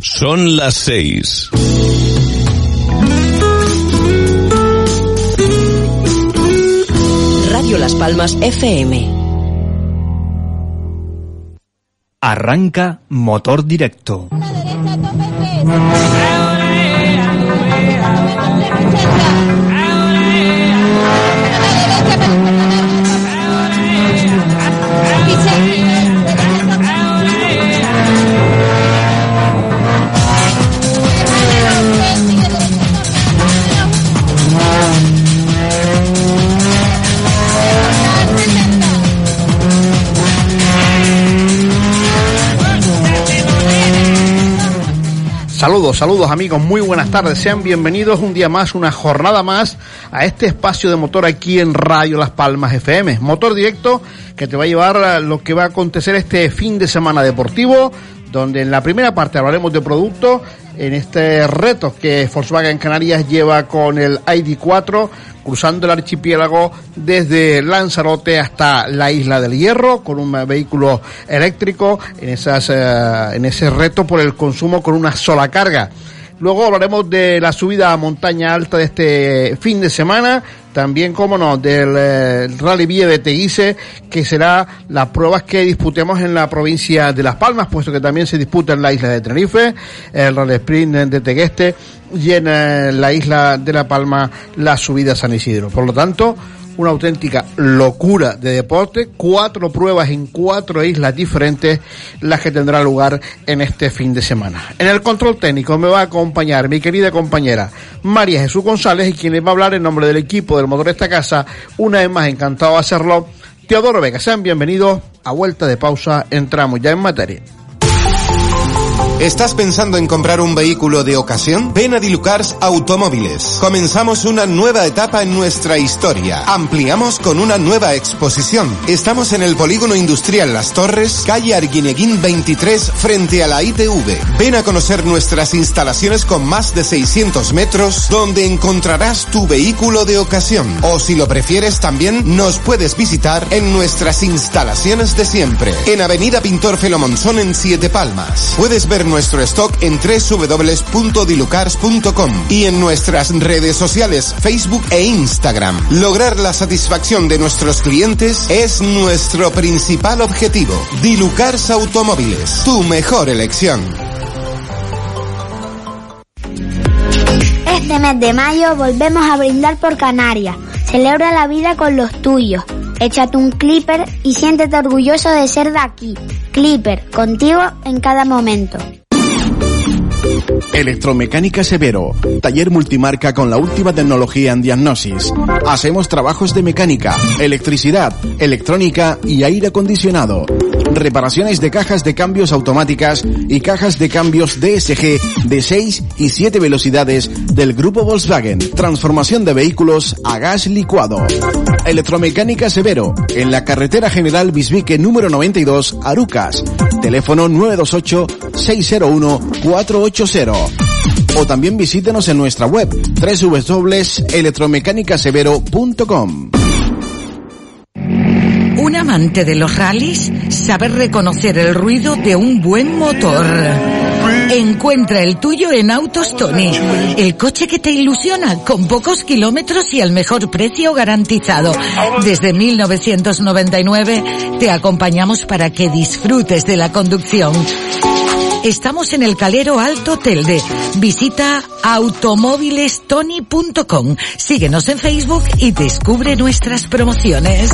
Son las seis. Radio Las Palmas FM. Arranca motor directo. Saludos, saludos amigos, muy buenas tardes, sean bienvenidos un día más, una jornada más a este espacio de motor aquí en Radio Las Palmas FM. Motor directo que te va a llevar a lo que va a acontecer este fin de semana deportivo, donde en la primera parte hablaremos de productos, en este reto que Volkswagen Canarias lleva con el ID4, cruzando el archipiélago desde Lanzarote hasta la isla del Hierro con un vehículo eléctrico en esas eh, en ese reto por el consumo con una sola carga. Luego hablaremos de la subida a montaña alta de este fin de semana, también, como no, del eh, Rally Vía de Teguise, que será las pruebas que disputemos en la provincia de Las Palmas, puesto que también se disputa en la isla de Tenerife, el Rally Sprint de Tegueste y en eh, la isla de La Palma la subida a San Isidro. Por lo tanto, una auténtica locura de deporte, cuatro pruebas en cuatro islas diferentes las que tendrá lugar en este fin de semana. En el control técnico me va a acompañar mi querida compañera María Jesús González y quien les va a hablar en nombre del equipo del motor de esta casa, una vez más encantado de hacerlo, Teodoro Vega. Sean bienvenidos a vuelta de pausa, entramos ya en materia. ¿Estás pensando en comprar un vehículo de ocasión? Ven a Dilucars Automóviles. Comenzamos una nueva etapa en nuestra historia. Ampliamos con una nueva exposición. Estamos en el Polígono Industrial Las Torres, calle Arguineguín 23, frente a la ITV. Ven a conocer nuestras instalaciones con más de 600 metros, donde encontrarás tu vehículo de ocasión. O si lo prefieres también, nos puedes visitar en nuestras instalaciones de siempre. En Avenida Pintor Felomonzón en Siete Palmas. Puedes ver nuestro stock en www.dilucars.com y en nuestras redes sociales Facebook e Instagram. Lograr la satisfacción de nuestros clientes es nuestro principal objetivo. Dilucars Automóviles, tu mejor elección. Este mes de mayo volvemos a brindar por Canarias. Celebra la vida con los tuyos. Échate un clipper y siéntete orgulloso de ser de aquí. Clipper, contigo en cada momento. Electromecánica Severo, taller multimarca con la última tecnología en diagnosis. Hacemos trabajos de mecánica, electricidad, electrónica y aire acondicionado. Reparaciones de cajas de cambios automáticas y cajas de cambios DSG de 6 y 7 velocidades del grupo Volkswagen. Transformación de vehículos a gas licuado. Electromecánica Severo, en la carretera general Bisbique número 92, Arucas. Teléfono 928 601 480. O también visítenos en nuestra web www.electromecanicasevero.com. Un amante de los rallies sabe reconocer el ruido de un buen motor. Encuentra el tuyo en Autos Tony, el coche que te ilusiona con pocos kilómetros y al mejor precio garantizado. Desde 1999 te acompañamos para que disfrutes de la conducción. Estamos en el Calero Alto Telde. Visita automóvilestony.com. Síguenos en Facebook y descubre nuestras promociones.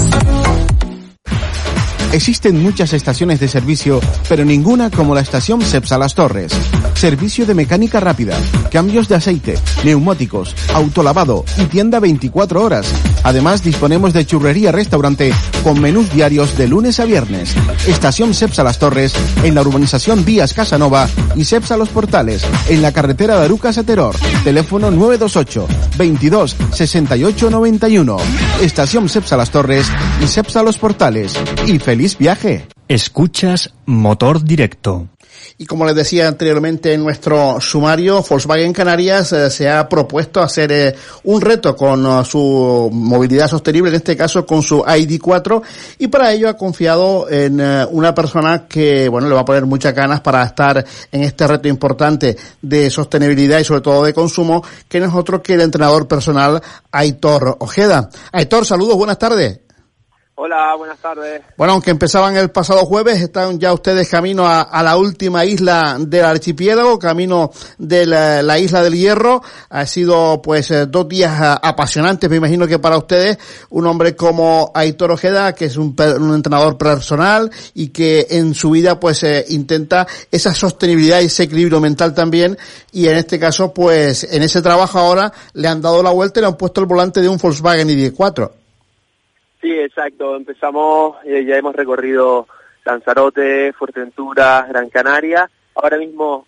Existen muchas estaciones de servicio, pero ninguna como la estación Cepsa Las Torres. Servicio de mecánica rápida, cambios de aceite, neumáticos, autolavado y tienda 24 horas. Además, disponemos de churrería restaurante con menús diarios de lunes a viernes. Estación Cepsa Las Torres en la urbanización Vías Casanova y Cepsa Los Portales en la carretera de Arucas. Teléfono 928 22 68 91. Estación Cepsa Las Torres y Cepsa Los Portales. Y feliz viaje. Escuchas Motor Directo. Y como les decía anteriormente en nuestro sumario, Volkswagen Canarias eh, se ha propuesto hacer eh, un reto con uh, su movilidad sostenible, en este caso con su ID4, y para ello ha confiado en uh, una persona que, bueno, le va a poner muchas ganas para estar en este reto importante de sostenibilidad y sobre todo de consumo, que no es otro que el entrenador personal Aitor Ojeda. Aitor, saludos, buenas tardes. Hola, buenas tardes. Bueno, aunque empezaban el pasado jueves, están ya ustedes camino a, la última isla del archipiélago, camino de la, la, isla del Hierro. Ha sido pues eh, dos días uh, apasionantes, me imagino que para ustedes, un hombre como Aitor Ojeda, que es un, un entrenador personal y que en su vida pues eh, intenta esa sostenibilidad y ese equilibrio mental también. Y en este caso, pues en ese trabajo ahora le han dado la vuelta y le han puesto el volante de un Volkswagen ID4. Sí, exacto. Empezamos, eh, ya hemos recorrido Lanzarote, Fuerteventura, Gran Canaria. Ahora mismo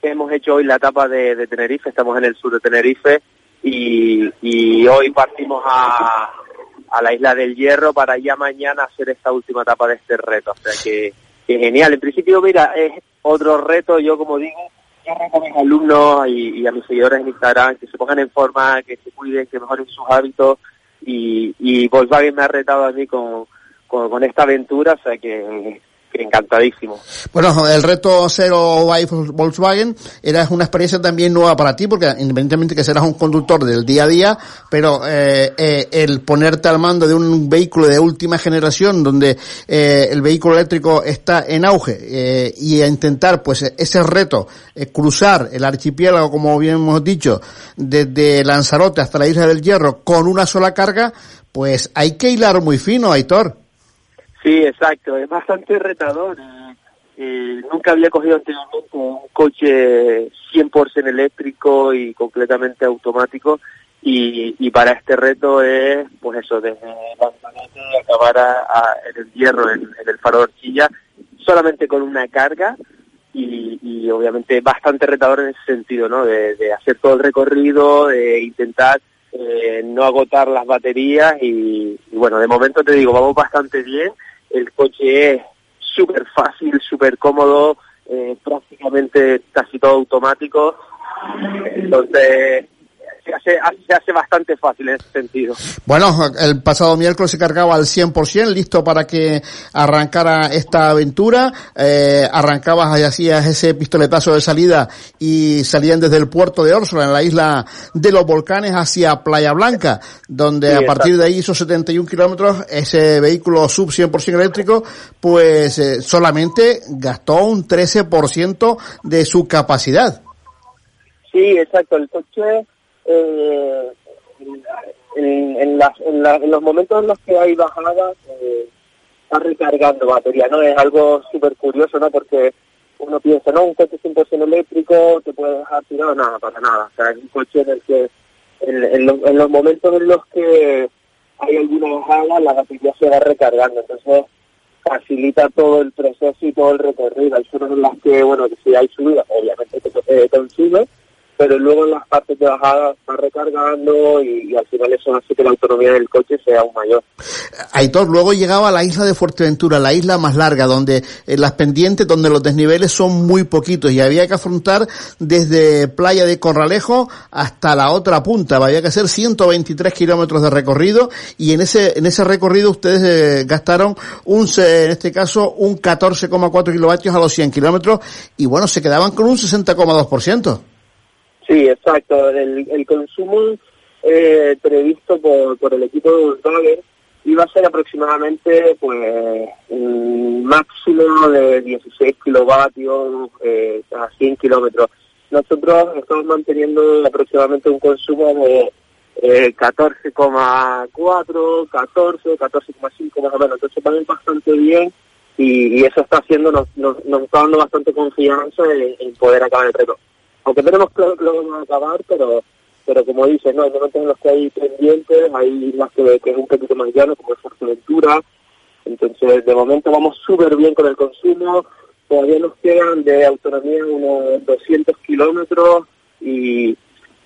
hemos hecho hoy la etapa de, Tenerife, estamos en el sur de Tenerife y, hoy partimos a, la isla del Hierro para ya mañana hacer esta última etapa de este reto. O sea que, que genial. En principio, mira, es otro reto, yo como digo, yo a mis alumnos y, y a mis seguidores en Instagram que se pongan en forma, que se cuiden, que mejoren sus hábitos y, y Volkswagen me ha retado a mí con, con, con esta aventura, o sea que, que, encantadísimo. Bueno, el reto Zero by Volkswagen era una experiencia también nueva para ti, porque independientemente que serás un conductor del día a día, pero eh, eh, el ponerte al mando de un vehículo de última generación, donde eh, el vehículo eléctrico está en auge, y a intentar pues ese reto, cruzar el archipiélago, como bien hemos dicho, desde Lanzarote hasta la isla del Hierro con una sola carga, pues hay que hilar muy fino, Aitor. Sí, exacto, es bastante retador. Eh, nunca había cogido anteriormente un coche 100% eléctrico y completamente automático y, para este reto es, pues eso, desde Lanzarote acabar a, a, en el hierro, en, el faro de horquilla, solamente con una carga y, y obviamente bastante retador en ese sentido, ¿no? De, hacer todo el recorrido, de intentar eh, no agotar las baterías y bueno, de momento te digo, vamos bastante bien el coche es súper fácil, súper cómodo, eh, prácticamente casi todo automático. Entonces, se hace, se hace bastante fácil en ese sentido. Bueno, el pasado miércoles se cargaba al 100%, listo para que arrancara esta aventura. Eh, arrancabas y hacías ese pistoletazo de salida y salían desde el puerto de Órsula, en la isla de los volcanes, hacia Playa Blanca, donde sí, a partir de ahí, esos 71 kilómetros, ese vehículo sub 100% eléctrico, pues eh, solamente gastó un 13% de su capacidad. Sí, exacto. El coche eh, en, en, las, en, la, en, los momentos en los que hay bajadas eh, está recargando batería, ¿no? Es algo súper curioso, ¿no? Porque uno piensa, no, un coche 100% eléctrico te puede dejar tirado, nada, para nada. O sea, es un coche en el que en, en, lo, en los momentos en los que hay alguna bajada, la batería se va recargando, entonces facilita todo el proceso y todo el recorrido. Hay zonas en las que, bueno, si hay subida, obviamente te eh, consume, pero luego en las partes de bajada está recargando y, y, al final eso hace que la autonomía del coche sea aún mayor. Aitor, luego llegaba a la isla de Fuerteventura, la isla más larga, donde eh, las pendientes, donde los desniveles son muy poquitos y había que afrontar desde Playa de Corralejo hasta la otra punta, había que hacer 123 kilómetros de recorrido y en ese, en ese recorrido ustedes eh, gastaron un, en este caso, un 14,4 kilovatios a los 100 kilómetros y bueno, se quedaban con un 60,2%. Sí, exacto. El, consumo eh, previsto por, por el equipo de Volkswagen iba a ser aproximadamente pues un máximo de 16 kilovatios eh, a 100 kilómetros. Nosotros estamos manteniendo aproximadamente un consumo de eh, 14,4, 14, 14,5 más o menos. Entonces van bastante bien y, eso está haciendo, nos está dando bastante confianza en, en poder acabar el reto aunque tenemos claro que lo vamos a acabar, pero pero como dices, no, hay momentos en los que hay pendientes, hay las que, que es un poquito más llano, como es Fuerteventura, entonces de momento vamos súper bien con el consumo, todavía nos quedan de autonomía unos 200 kilómetros y,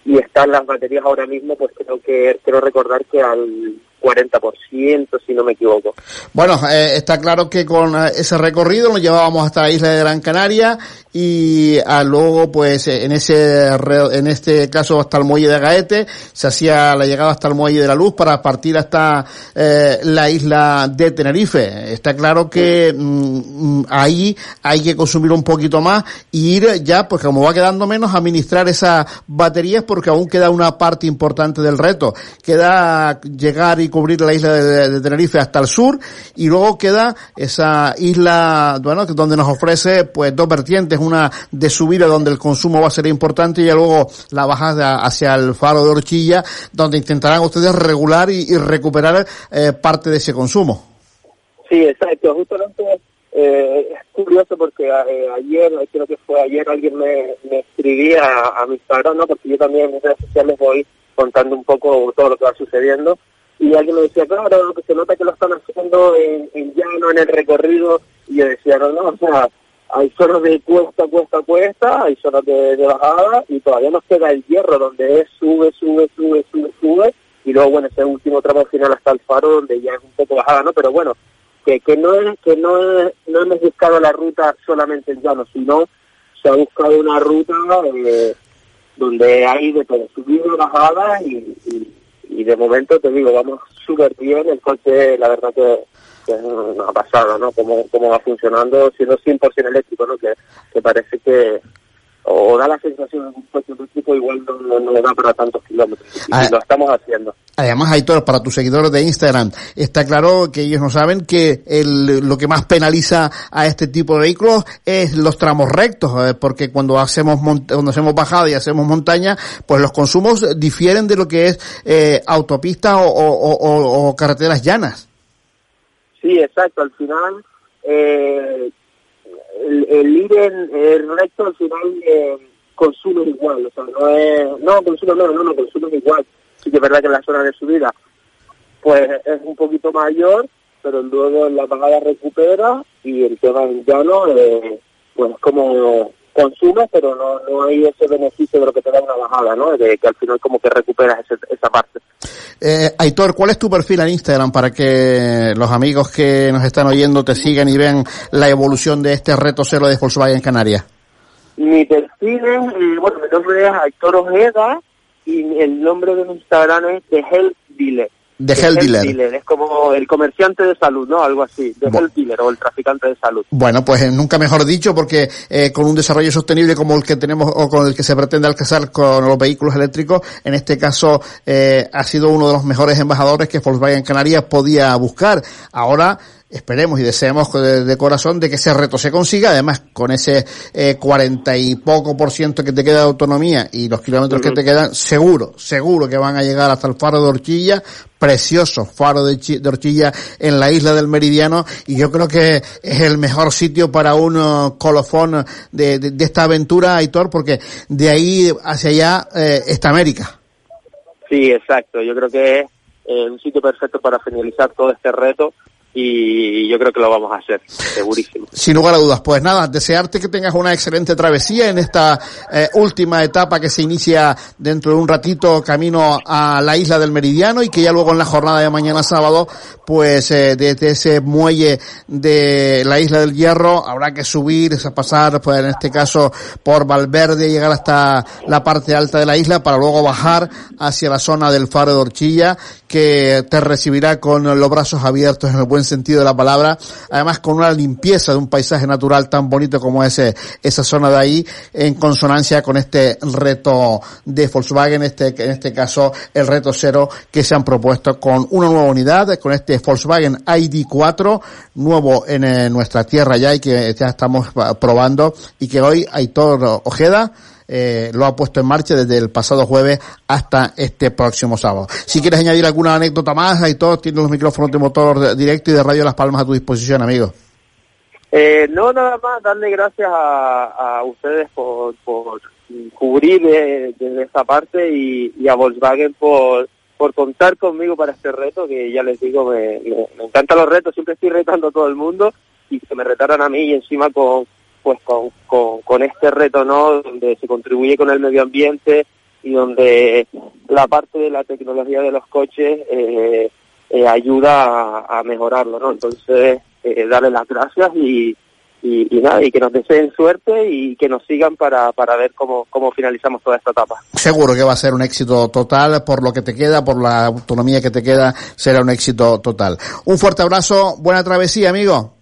y están las baterías ahora mismo, pues creo que quiero recordar que al 40%, si no me equivoco. Bueno, eh, está claro que con eh, ese recorrido nos llevábamos hasta la isla de Gran Canaria y a luego, pues, eh, en ese, en este caso hasta el muelle de Gaete, se hacía la llegada hasta el muelle de la Luz para partir hasta eh, la isla de Tenerife. Está claro que mm, ahí hay que consumir un poquito más y ir ya, pues como va quedando menos, administrar esas baterías porque aún queda una parte importante del reto. Queda llegar y cubrir la isla de, Tenerife hasta el sur y luego queda esa isla, bueno, donde nos ofrece pues dos vertientes, una de subida donde el consumo va a ser importante y luego la bajada hacia el faro de Horchilla donde intentarán ustedes regular y, recuperar eh, parte de ese consumo. Sí, exacto. Justamente eh, es curioso porque eh, ayer, creo que fue ayer, alguien me, escribía a, mi Instagram, porque yo también en redes sociales voy contando un poco todo lo que va sucediendo. Y alguien me decía, claro, que se nota que lo están haciendo en, en llano, en el recorrido. Y yo decía, no, no, o sea, hay zonas de cuesta, cuesta, cuesta, hay zonas de, bajada y todavía nos queda el hierro donde es sube, sube, sube, sube, sube y luego bueno ese último tramo final hasta el faro donde ya es un poco bajada, ¿no? Pero bueno, que, que no es, que no es, no hemos buscado la ruta solamente en llano, sino se ha buscado una ruta eh, donde hay de todo, subida y bajada y, y, y de momento te digo, vamos súper bien, el coche la verdad que que es una pasada, ¿no? Cómo, cómo va funcionando siendo 100% eléctrico, ¿no? Que, que parece que o da la sensación de un coche eléctrico igual no, no, da para tantos kilómetros. Y ah, lo estamos haciendo. Además, Aitor, para tus seguidores de Instagram, está claro que ellos no saben que el, lo que más penaliza a este tipo de vehículos es los tramos rectos, eh, porque cuando hacemos cuando hacemos bajada y hacemos montaña, pues los consumos difieren de lo que es eh, autopista o, o, o, o carreteras llanas. Sí, exacto. Al final, eh, el, el, ir en el recto al final eh, consume igual. O sea, no es, no, consume no, no, no, consume igual. Sí que es verdad que en la zona de subida, pues es un poquito mayor, pero luego en la bajada recupera y el tema del llano, eh, pues como consumes, pero no, no hay ese beneficio de lo que te da una bajada, ¿no? De que al final como que recuperas esa parte. Eh, Aitor, ¿cuál es tu perfil en Instagram para que los amigos que nos están oyendo te sigan y vean la evolución de este reto cero de Volkswagen Canarias? Mi perfil es, eh, bueno, mi nombre es Aitor Ojeda y el nombre de mi Instagram es The Health Dealer de Health Dealer. Es como el comerciante de salud, ¿no? Algo así, de Health Dealer o el traficante de salud. Bueno, pues eh, nunca mejor dicho porque eh, con un desarrollo sostenible como el que tenemos o con el que se pretende alcanzar con los vehículos eléctricos, en este caso eh, ha sido uno de los mejores embajadores que Volkswagen Canarias podía buscar. Ahora esperemos y deseemos de, corazón de que ese reto se consiga, además con ese eh, cuarenta y poco por ciento que te queda de autonomía y los kilómetros que te quedan, seguro, seguro que van a llegar hasta el faro de Horchilla, precioso faro de, de, Horchilla en la isla del Meridiano. Y yo creo que es el mejor sitio para un uh, colofón de, de, esta aventura, Aitor, porque de ahí hacia allá eh, está América. Sí, exacto, yo creo que es eh, un sitio perfecto para finalizar todo este reto y yo creo que lo vamos a hacer, segurísimo. Sin lugar a dudas. Pues nada, desearte que tengas una excelente travesía en esta eh, última etapa que se inicia dentro de un ratito camino a la isla del Meridiano y que ya luego en la jornada de mañana sábado, pues eh, desde ese muelle de la isla del Hierro habrá que subir, pasar, pues en este caso por Valverde, llegar hasta la parte alta de la isla para luego bajar hacia la zona del faro de Horchilla que te recibirá con los brazos abiertos en el buen sentido de la palabra, además con una limpieza de un paisaje natural tan bonito como ese, esa zona de ahí, en consonancia con este reto de Volkswagen, este, en este caso el reto cero que se han propuesto con una nueva unidad, con este Volkswagen ID4, nuevo en, en nuestra tierra ya y que ya estamos probando y que hoy Aitor Ojeda eh, lo ha puesto en marcha desde el pasado jueves hasta este próximo sábado. Si quieres añadir alguna anécdota más, ahí todos tienen los micrófonos de motor directo y de Radio Las Palmas a tu disposición, amigo. Eh, no, nada más darle gracias a, ustedes por, cubrir desde esta parte y, a Volkswagen por, por contar conmigo para este reto, que ya les digo, me, me, me encantan los retos, siempre estoy retando a todo el mundo y que me retaran a mí y encima con, pues con, con, este reto, ¿no? Donde se contribuye con el medio ambiente y donde la parte de la tecnología de los coches eh, eh, ayuda a, mejorarlo, ¿no? Entonces, eh, darle las gracias y, y, nada, y que nos deseen suerte y que nos sigan para, para ver cómo, cómo finalizamos toda esta etapa. Seguro que va a ser un éxito total, por lo que te queda, por la autonomía que te queda, será un éxito total. Un fuerte abrazo, buena travesía, amigo.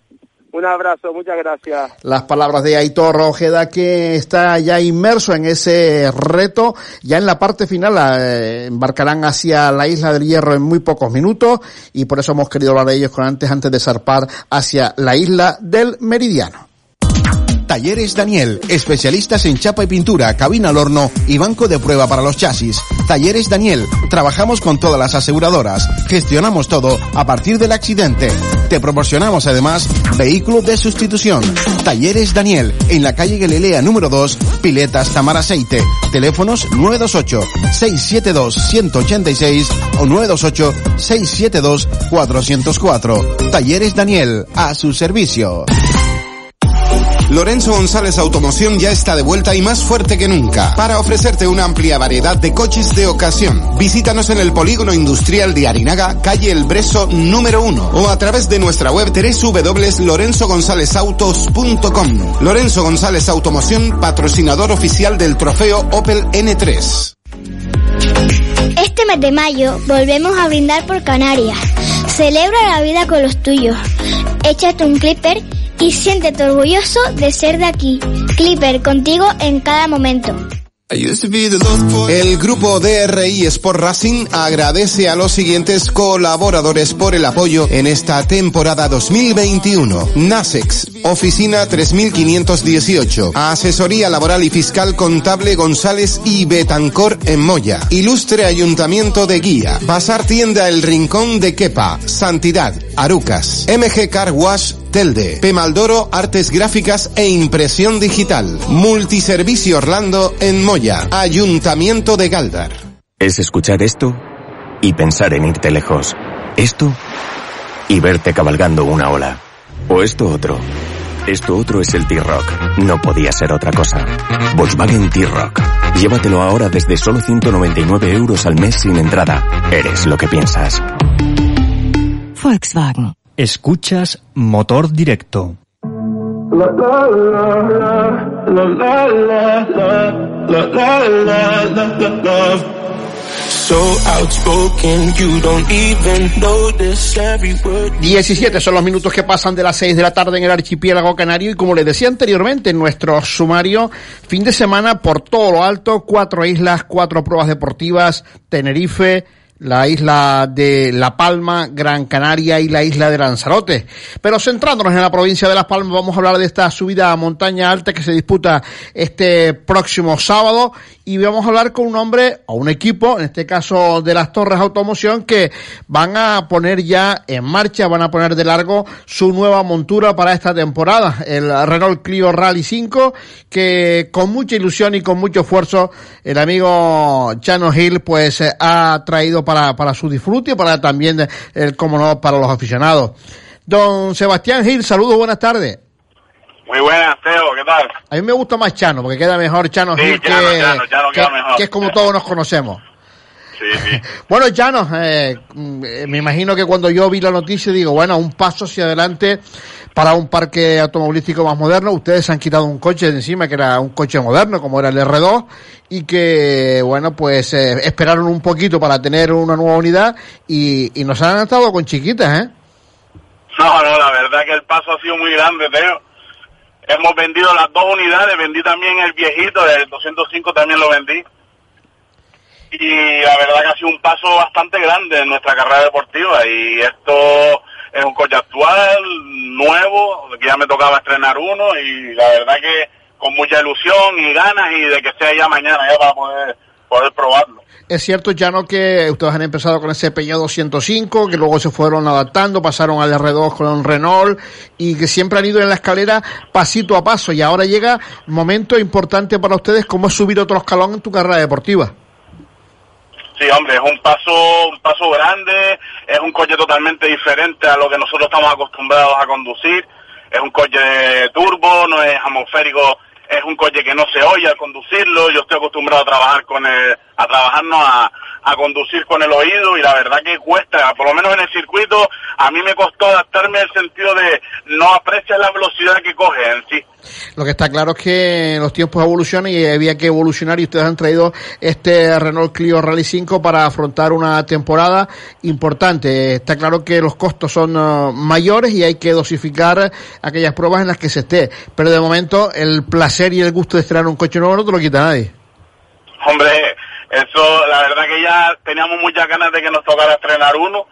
Un abrazo, muchas gracias. Las palabras de Aitor Ojeda que está ya inmerso en ese reto. Ya en la parte final eh, embarcarán hacia la isla del Hierro en muy pocos minutos y por eso hemos querido hablar de ellos con antes, antes de zarpar hacia la isla del Meridiano. Talleres Daniel, especialistas en chapa y pintura, cabina al horno y banco de prueba para los chasis. Talleres Daniel, trabajamos con todas las aseguradoras, gestionamos todo a partir del accidente. Te proporcionamos además vehículo de sustitución. Talleres Daniel, en la calle Galilea número 2, Piletas Tamar Aceite. Teléfonos 928-672-186 o 928-672-404. Talleres Daniel, a su servicio. Lorenzo González Automoción ya está de vuelta y más fuerte que nunca para ofrecerte una amplia variedad de coches de ocasión. Visítanos en el Polígono Industrial de Arinaga, calle El Breso número 1 o a través de nuestra web www.lorenzogonzalezautos.com. Lorenzo González Automoción, patrocinador oficial del trofeo Opel N3. Este mes de mayo volvemos a brindar por Canarias. Celebra la vida con los tuyos. Échate un clipper y siéntete orgulloso de ser de aquí. Clipper contigo en cada momento. El grupo DRI Sport Racing agradece a los siguientes colaboradores por el apoyo en esta temporada 2021. Nasex, oficina 3518, asesoría laboral y fiscal contable González y Betancor en Moya, ilustre ayuntamiento de Guía, pasar tienda El Rincón de Quepa, Santidad, Arucas, MG Car Wash Telde, Pemaldoro Artes Gráficas e Impresión Digital, Multiservicio Orlando en Moya, Ayuntamiento de Galdar. Es escuchar esto y pensar en irte lejos. Esto y verte cabalgando una ola. O esto otro. Esto otro es el T-Rock. No podía ser otra cosa. Volkswagen T-Rock. Llévatelo ahora desde solo 199 euros al mes sin entrada. Eres lo que piensas. Volkswagen. Escuchas Motor Directo. Diecisiete son los minutos que pasan de las 6 de la tarde en el archipiélago canario y como les decía anteriormente en nuestro sumario, fin de semana por todo lo alto, cuatro islas, cuatro pruebas deportivas, Tenerife, la isla de La Palma, Gran Canaria y la isla de Lanzarote. Pero centrándonos en la provincia de Las Palmas, vamos a hablar de esta subida a montaña alta que se disputa este próximo sábado y vamos a hablar con un hombre o un equipo, en este caso de las Torres Automoción, que van a poner ya en marcha, van a poner de largo su nueva montura para esta temporada, el Renault Clio Rally 5, que con mucha ilusión y con mucho esfuerzo el amigo Chano Hill pues ha traído para, para su disfrute y para también, el, como no, para los aficionados. Don Sebastián Hill, saludos, buenas tardes. Muy buenas, Teo, ¿qué tal? A mí me gusta más Chano, porque queda mejor Chano Gil que, que, es como todos nos conocemos. Sí, sí. bueno, Chano, eh, me imagino que cuando yo vi la noticia digo, bueno, un paso hacia adelante para un parque automovilístico más moderno. Ustedes han quitado un coche de encima que era un coche moderno, como era el R2, y que, bueno, pues eh, esperaron un poquito para tener una nueva unidad y, y nos han estado con chiquitas, ¿eh? No, no, la verdad que el paso ha sido muy grande, Teo Hemos vendido las dos unidades, vendí también el viejito, el 205 también lo vendí. Y la verdad que ha sido un paso bastante grande en nuestra carrera deportiva y esto es un coche actual, nuevo, que ya me tocaba estrenar uno y la verdad que con mucha ilusión y ganas y de que sea ya mañana ya para poder, poder probarlo. Es cierto, ya no que ustedes han empezado con ese Peugeot 205, que luego se fueron adaptando, pasaron al R2 con Renault y que siempre han ido en la escalera pasito a paso y ahora llega momento importante para ustedes como es subir otro escalón en tu carrera deportiva. Sí, hombre, es un paso, un paso grande, es un coche totalmente diferente a lo que nosotros estamos acostumbrados a conducir, es un coche turbo, no es atmosférico es un coche que no se oye al conducirlo, yo estoy acostumbrado a trabajar con el, a trabajarnos a, a conducir con el oído y la verdad que cuesta, por lo menos en el circuito, a mí me costó adaptarme al sentido de no apreciar la velocidad que coge sí. Lo que está claro es que los tiempos evolucionan y había que evolucionar y ustedes han traído este Renault Clio Rally 5 para afrontar una temporada importante. Está claro que los costos son uh, mayores y hay que dosificar aquellas pruebas en las que se esté. Pero de momento el placer y el gusto de estrenar un coche nuevo no te lo quita nadie. Hombre, eso, la verdad que ya teníamos muchas ganas de que nos tocara estrenar uno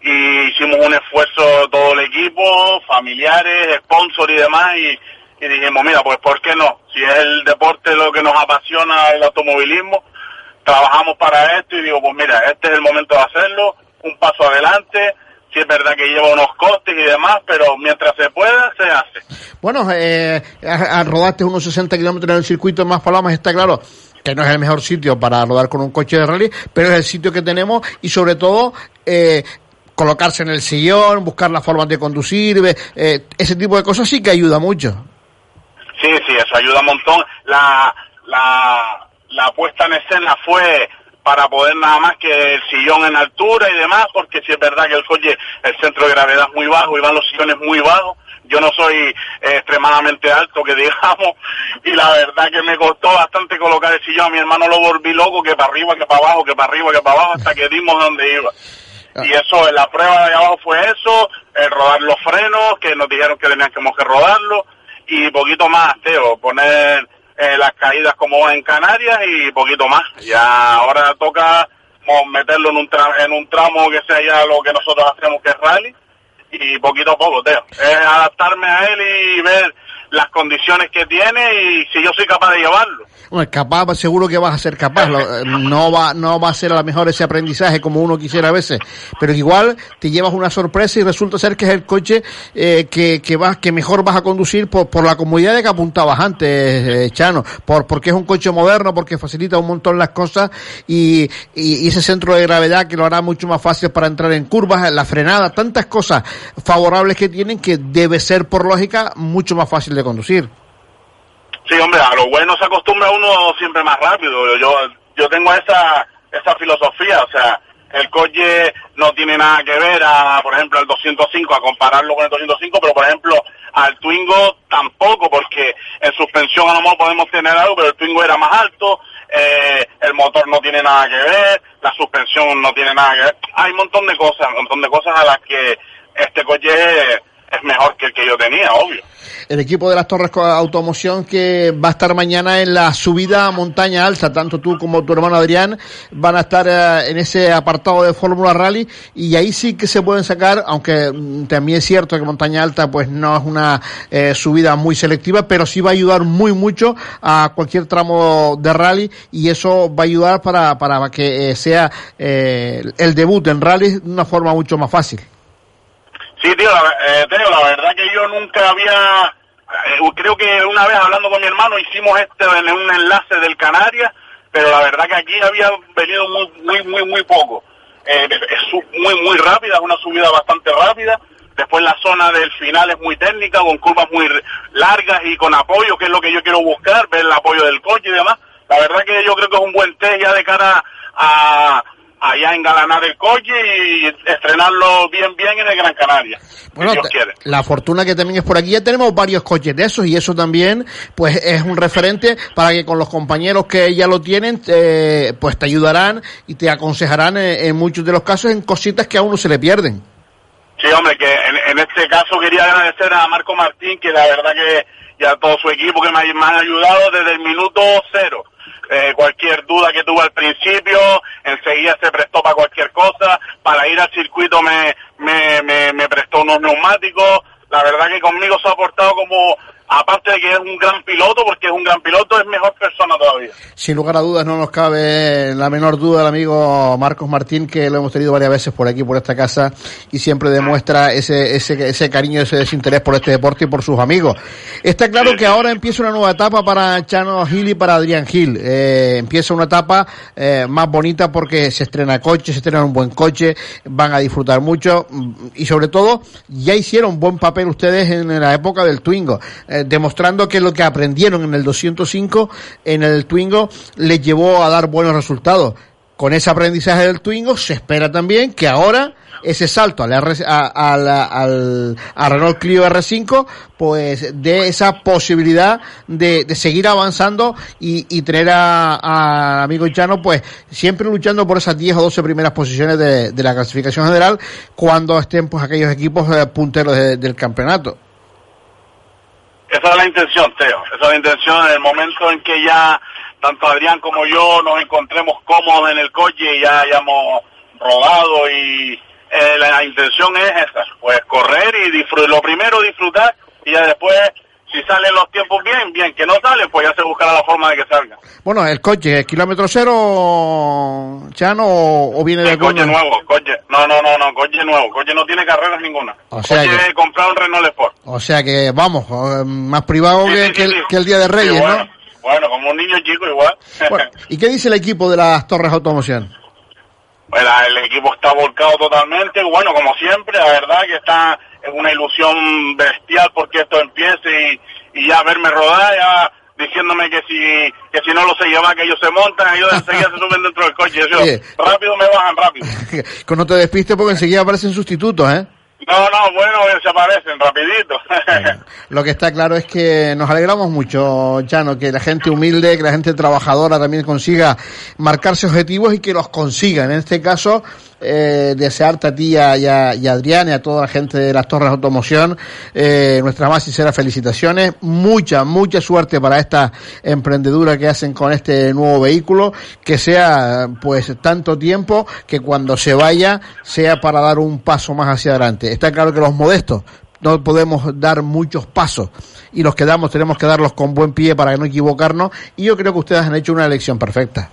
y hicimos un esfuerzo todo el equipo, familiares, sponsors y demás y, y dijimos, mira, pues ¿por qué no? Si es el deporte lo que nos apasiona el automovilismo, trabajamos para esto y digo, pues mira, este es el momento de hacerlo, un paso adelante, si es verdad que lleva unos costes y demás, pero mientras se pueda, se hace. Bueno, eh, a- rodaste unos 60 kilómetros en el circuito Más Palomas, está claro que no es el mejor sitio para rodar con un coche de rally, pero es el sitio que tenemos y sobre todo eh, colocarse en el sillón, buscar las formas de conducir, eh, ese tipo de cosas sí que ayuda mucho. Sí, sí, eso ayuda un montón. La, la, la puesta en escena fue para poder nada más que el sillón en altura y demás, porque si es verdad que el coche, el centro de gravedad es muy bajo y van los sillones muy bajos. Yo no soy eh, extremadamente alto, que digamos, y la verdad que me costó bastante colocar el sillón. A mi hermano lo volví loco, que para arriba, que para abajo, que para arriba, que para abajo, hasta que dimos donde iba. Y eso, la prueba de abajo fue eso, el rodar los frenos, que nos dijeron que teníamos que rodarlo, y poquito más, Teo, poner eh, las caídas como en Canarias y poquito más. Ya ahora toca meterlo en un, tra- en un tramo que sea ya lo que nosotros hacemos que es rally, y poquito a poco, Teo. Es adaptarme a él y ver las condiciones que tiene y si yo soy capaz de llevarlo. Bueno, capaz, seguro que vas a ser capaz. Eh, no va, no va a ser a lo mejor ese aprendizaje como uno quisiera a veces, pero igual te llevas una sorpresa y resulta ser que es el coche eh, que, que vas, que mejor vas a conducir por, por la comodidad de que apuntabas antes, eh, Chano, por, porque es un coche moderno, porque facilita un montón las cosas y, y, y ese centro de gravedad que lo hará mucho más fácil para entrar en curvas, la frenada, tantas cosas favorables que tienen que debe ser por lógica mucho más fácil de conducir. Sí, hombre, a lo bueno se acostumbra uno siempre más rápido. Yo yo tengo esa esa filosofía, o sea, el coche no tiene nada que ver a, por ejemplo, al 205, a compararlo con el 205, pero por ejemplo, al Twingo tampoco, porque en suspensión a lo mejor podemos tener algo, pero el Twingo era más alto, eh, el motor no tiene nada que ver, la suspensión no tiene nada que ver. Hay un montón de cosas, un montón de cosas a las que este coche es, mejor que el que yo tenía, obvio. el equipo de las Torres Automoción que va a estar mañana en la subida a montaña alta, tanto tú como tu hermano Adrián van a estar eh, en ese apartado de Fórmula Rally y ahí sí que se pueden sacar, aunque mm, también es cierto que montaña alta pues no es una eh, subida muy selectiva, pero sí va a ayudar muy mucho a cualquier tramo de rally y eso va a ayudar para, para que eh, sea eh, el debut en rally de una forma mucho más fácil. Sí, tío, la, eh, Teo, la verdad que yo nunca había, eh, creo que una vez hablando con mi hermano hicimos este en un enlace del Canarias, pero la verdad que aquí había venido muy, muy, muy, muy poco. Eh, es muy, muy rápida, es una subida bastante rápida. Después la zona del final es muy técnica, con curvas muy largas y con apoyo, que es lo que yo quiero buscar, ver el apoyo del coche y demás. La verdad que yo creo que es un buen test ya de cara a, a ya engalanar el coche y estrenarlo bien, bien en el Gran Canaria. Bueno, si Dios te- quiere. la fortuna que también es por aquí, ya tenemos varios coches de esos y eso también pues es un referente para que con los compañeros que ya lo tienen eh, pues te ayudarán y te aconsejarán en, en muchos de los casos en cositas que a uno se le pierden. Sí, hombre, que en, en este caso quería agradecer a Marco Martín, que la verdad que y a todo su equipo que me han ayudado desde el minuto cero. Eh, cualquier duda que tuve al principio, enseguida se prestó para cualquier cosa. Para ir al circuito me, me, me, me prestó unos neumáticos. La verdad que conmigo se ha portado como, aparte de que es un gran piloto, porque es un gran piloto, es mejor persona todavía. Sin lugar a dudas no nos cabe la menor duda el amigo Marcos Martín que lo hemos tenido varias veces por aquí, por esta casa y siempre demuestra ese, ese, ese cariño, ese desinterés por este deporte y por sus amigos. Está claro que ahora empieza una nueva etapa para Chano Gil y para Adrián Gil. Eh, empieza una etapa eh, más bonita porque se estrena coche, se estrena un buen coche, van a disfrutar mucho mm, y sobre todo ya hicieron buen papel ustedes en la época del Twingo, eh, demostrando que lo que aprendieron en el 205 en el Twingo les llevó a dar buenos resultados. con ese aprendizaje del Twingo se espera también que ahora ese salto al, a, al, a Renault Clio R5 pues de esa posibilidad de, de seguir avanzando y, y tener a, a amigo Chano pues siempre luchando por esas 10 o 12 primeras posiciones de, de la clasificación general cuando estén pues aquellos equipos eh, punteros de, del campeonato. Esa es la intención, Teo. Esa es la intención en el momento en que ya tanto Adrián como yo nos encontremos cómodos en el coche y ya hayamos rodado y eh, la intención es esa, pues correr y disfrutar, lo primero disfrutar y ya después si salen los tiempos bien, bien, que no salen, pues ya se buscará la forma de que salga. Bueno, el coche, ¿es kilómetro cero, Chano, o, o viene de el coche nuevo, coche, no, no, no, no, coche nuevo, coche no tiene carreras ninguna. O sea coche que- he comprado un Renault Sport. O sea que, vamos, eh, más privado Sí, que, sí, que sí, el, sí. que el Día de Reyes, bueno, ¿no? Bueno, como un niño chico igual. Bueno, ¿Y qué dice el equipo de las Torres Automoción? La- el equipo está volcado totalmente, bueno, como siempre, la verdad que está una ilusión bestial porque esto empiece y, y ya verme rodar, ya diciéndome que si que si no lo se lleva, que ellos se montan, ellos enseguida se suben dentro del coche, yo, Oye. rápido me bajan, rápido. que no te despistes porque enseguida aparecen sustitutos, ¿eh? No, no, bueno, se aparecen rapidito. Lo que está claro es que nos alegramos mucho, Chano, que la gente humilde, que la gente trabajadora también consiga marcarse objetivos y que los consiga. En este caso, eh, desearte a ti y a, y a- Adrián y a toda la gente de las Torres Automoción eh, nuestras más sinceras felicitaciones. Mucha, mucha suerte para esta emprendedura que hacen con este nuevo vehículo. Que sea, pues, tanto tiempo que cuando se vaya sea para dar un paso más hacia adelante. Está claro que los modestos no podemos dar muchos pasos y los que damos tenemos que darlos con buen pie para no equivocarnos y yo creo que ustedes han hecho una elección perfecta.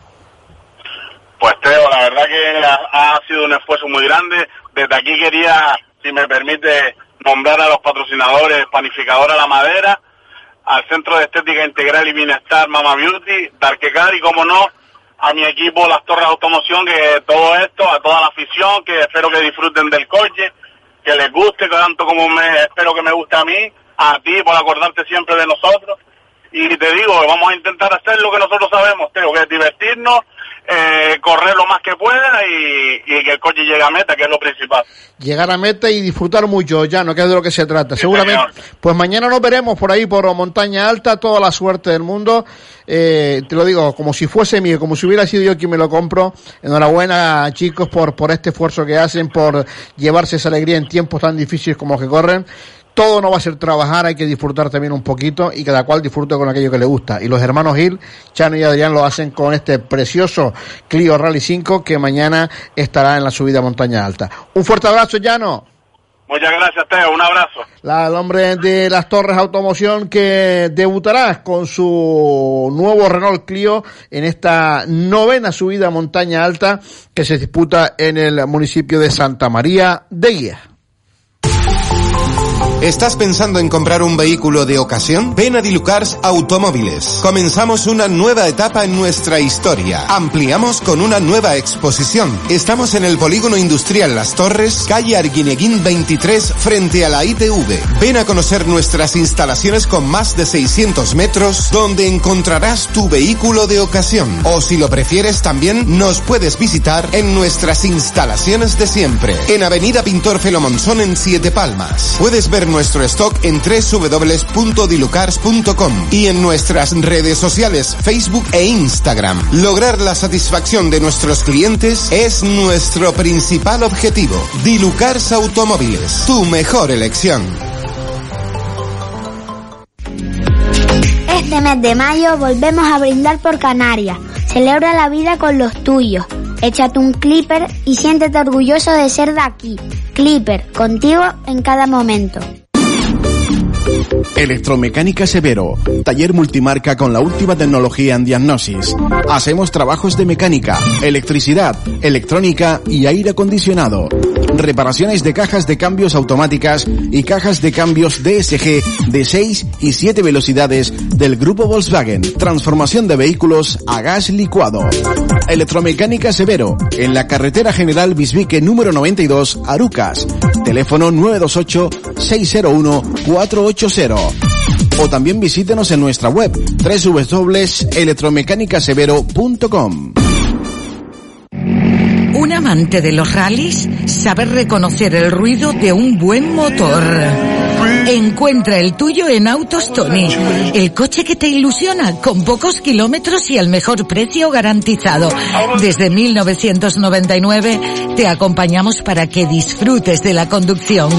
Pues Teo, la verdad que ha, sido un esfuerzo muy grande. Desde aquí quería, si me permite, nombrar a los patrocinadores Panificadora La Madera, al Centro de Estética Integral y Bienestar Mama Beauty, Darkecar y, como no, a mi equipo Las Torres Automoción, que todo esto, a toda la afición, que espero que disfruten del coche, que les guste tanto como me espero que me guste a mí, a ti por acordarte siempre de nosotros. Y te digo, vamos a intentar hacer lo que nosotros sabemos, Teo, que es divertirnos, eh, correr lo más que pueda y, y que el coche llegue a meta, que es lo principal. Llegar a meta y disfrutar mucho, ya no que es de lo que se trata. Seguramente, pues mañana nos veremos por ahí por Montaña Alta, toda la suerte del mundo. Eh, te lo digo, como si fuese mío, como si hubiera sido yo quien me lo compro. Enhorabuena, chicos, por, por este esfuerzo que hacen, por llevarse esa alegría en tiempos tan difíciles como que corren. Todo no va a ser trabajar, hay que disfrutar también un poquito y cada cual disfrute con aquello que le gusta. Y los hermanos Gil, Chano y Adrián lo hacen con este precioso Clio Rally 5 que mañana estará en la subida a Montaña Alta. Un fuerte abrazo, Llano. Muchas gracias, Teo, un abrazo. La, el hombre de las Torres Automoción que debutará con su nuevo Renault Clio en esta novena subida a montaña alta que se disputa en el municipio de Santa María de Guía. ¿Estás pensando en comprar un vehículo de ocasión? Ven a Dilucars Automóviles. Comenzamos una nueva etapa en nuestra historia. Ampliamos con una nueva exposición. Estamos en el Polígono Industrial Las Torres, calle Arguineguín 23, frente a la ITV. Ven a conocer nuestras instalaciones con más de 600 metros, donde encontrarás tu vehículo de ocasión. O si lo prefieres también, nos puedes visitar en nuestras instalaciones de siempre. En Avenida Pintor Felomonzón en Siete Palmas. Puedes ver nuestro stock en www.dilucars.com y en nuestras redes sociales Facebook e Instagram. Lograr la satisfacción de nuestros clientes es nuestro principal objetivo. Dilucars Automóviles, tu mejor elección. Este mes de mayo volvemos a brindar por Canarias. Celebra la vida con los tuyos. Échate un clipper y siéntete orgulloso de ser de aquí. Clipper, contigo en cada momento. Electromecánica Severo, taller multimarca con la última tecnología en diagnosis. Hacemos trabajos de mecánica, electricidad, electrónica y aire acondicionado. Reparaciones de cajas de cambios automáticas y cajas de cambios DSG de 6 y 7 velocidades del grupo Volkswagen. Transformación de vehículos a gas licuado. Electromecánica Severo, en la carretera general Bisbique número 92, Arucas. Teléfono 928-601-480. O también visítenos en nuestra web www.electromecanicasevero.com. amante de los rallies? Saber reconocer el ruido de un buen motor. Encuentra el tuyo en Autos Tony. El coche que te ilusiona con pocos kilómetros y al mejor precio garantizado. Desde 1999 te acompañamos para que disfrutes de la conducción.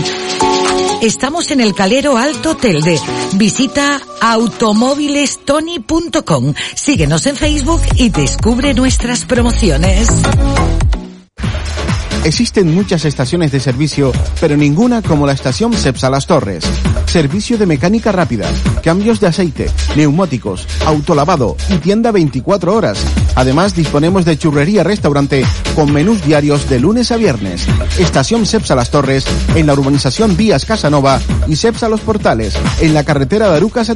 Estamos en el Calero Alto Telde. Visita automóvilestony.com. Síguenos en Facebook y descubre nuestras promociones. Existen muchas estaciones de servicio, pero ninguna como la estación Cepsa Las Torres. Servicio de mecánica rápida, cambios de aceite, neumáticos, autolavado y tienda 24 horas. Además, disponemos de churrería restaurante con menús diarios de lunes a viernes. Estación Cepsa Las Torres en la urbanización Vías Casanova y Cepsa Los Portales en la carretera de Arucas.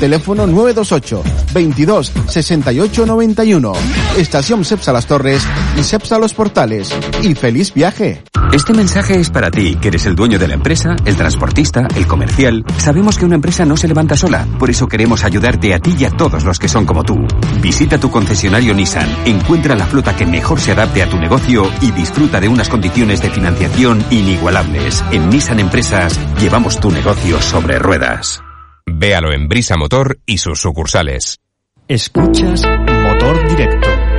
Teléfono 928 22 68 91. Estación Cepsa Las Torres y Cepsa Los Portales. Y feliz viaje. Este mensaje es para ti, que eres el dueño de la empresa, el transportista, el comercial. Sabemos que una empresa no se levanta sola, por eso queremos ayudarte a ti y a todos los que son como tú. Visita tu concesionario Nissan, encuentra la flota que mejor se adapte a tu negocio y disfruta de unas condiciones de financiación inigualables. En Nissan Empresas llevamos tu negocio sobre ruedas. Véalo en Brisa Motor y sus sucursales. Escuchas Motor Directo.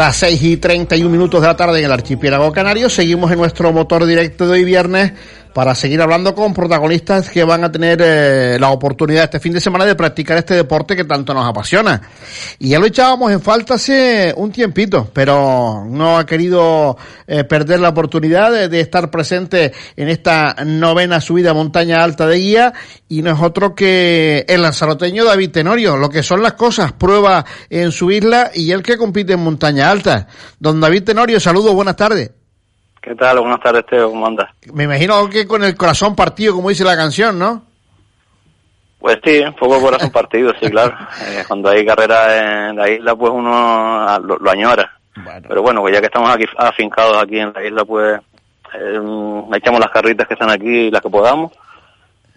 Las 6 y 31 minutos de la tarde en el archipiélago canario. Seguimos en nuestro motor directo de hoy viernes para seguir hablando con protagonistas que van a tener eh, la oportunidad este fin de semana de practicar este deporte que tanto nos apasiona. Y ya lo echábamos en falta hace un tiempito, pero no ha querido eh, perder la oportunidad de, estar presente en esta novena subida a montaña alta de guía y no es otro que el lanzaroteño David Tenorio, lo que son las cosas, prueba en su isla y el que compite en montaña alta. Don David Tenorio, saludos, buenas tardes. ¿Qué tal? Buenas tardes, Teo. ¿Cómo andas? Me imagino que con el corazón partido, como dice la canción, ¿no? Pues sí, un poco corazón partido, sí, claro. Eh, cuando hay carrera en la isla, pues uno lo, lo añora. Bueno. Pero bueno, pues ya que estamos aquí afincados aquí en la isla, pues eh, echamos las carritas que están aquí, las que podamos.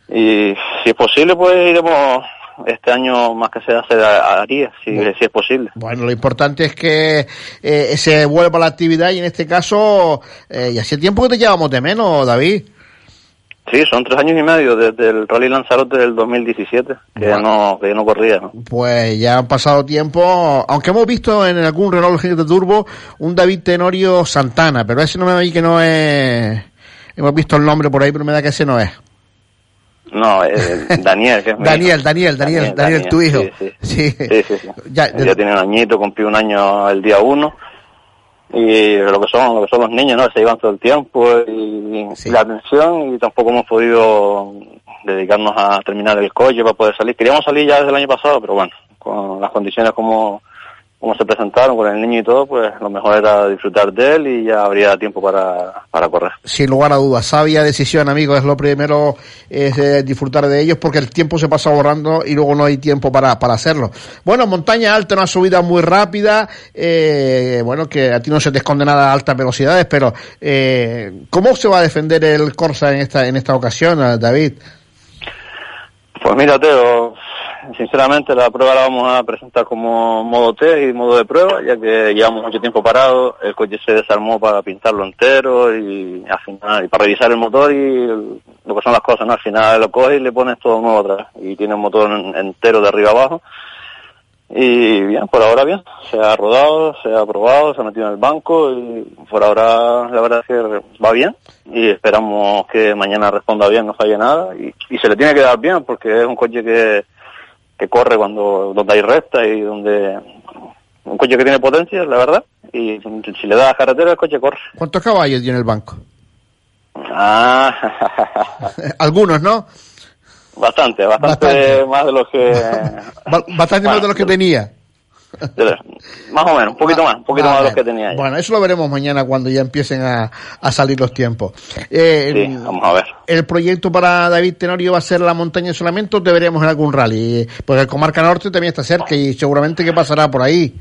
Y si es posible, pues iremos este año más que sea se haría, si, bueno. si es posible. Bueno, lo importante es que eh, se vuelva la actividad y en este caso, eh, y hace tiempo que te llevamos de menos, David. Sí, son tres años y medio desde el Rally Lanzarote del 2017, que, bueno. no, que no corría. ¿no? Pues ya han pasado tiempo, aunque hemos visto en algún Renault GT Turbo un David Tenorio Santana, pero ese no me da que no es... Hemos visto el nombre por ahí, pero me da que ese no es. No, eh, Daniel, que es Daniel, Daniel, Daniel, Daniel, Daniel, tu hijo. Sí, sí. sí. sí, sí, sí. Ya, ya, tiene un añito, cumplió un año el día uno. Y lo que son, lo que son los niños, ¿no? Se llevan todo el tiempo y, la atención y tampoco hemos podido dedicarnos a terminar el coche para poder salir. Queríamos salir ya desde el año pasado, pero bueno, con las condiciones como como se presentaron con el niño y todo, pues lo mejor era disfrutar de él y ya habría tiempo para, para correr. Sin lugar a dudas, sabia decisión, amigo, es lo primero, es eh, disfrutar de ellos porque el tiempo se pasa borrando y luego no hay tiempo para, para hacerlo. Bueno, montaña alta, una subida muy rápida, eh, bueno, que a ti no se te esconde nada a altas velocidades, pero eh, ¿cómo se va a defender el Corsa en esta, en esta ocasión, David? Pues mira, Teo, sinceramente la prueba la vamos a presentar como modo test y modo de prueba, ya que llevamos mucho tiempo parado, el coche se desarmó para pintarlo entero y al final, y para revisar el motor y lo que son las cosas, ¿no? Al final lo coges y le pones todo nuevo atrás y tiene un motor entero de arriba abajo. Y bien, por ahora bien, se ha rodado, se ha probado, se ha metido en el banco y por ahora la verdad es que va bien y esperamos que mañana responda bien, no falle nada y, y se le tiene que dar bien porque es un coche que, que corre cuando donde hay recta y donde un coche que tiene potencia, la verdad, y si le da a carretera el coche corre. ¿Cuántos caballos tiene el banco? Ah. Algunos, ¿no? Bastante, bastante, bastante, más de los que... bastante bueno, más de los que tenía. Más o menos, un poquito más, un poquito más de los que tenía. Ya. Bueno, eso lo veremos mañana cuando ya empiecen a, a salir los tiempos. Eh, sí, vamos a ver. ¿El proyecto para David Tenorio va a ser la montaña solamente o deberíamos en algún rally? Porque el Comarca Norte también está cerca y seguramente que pasará por ahí.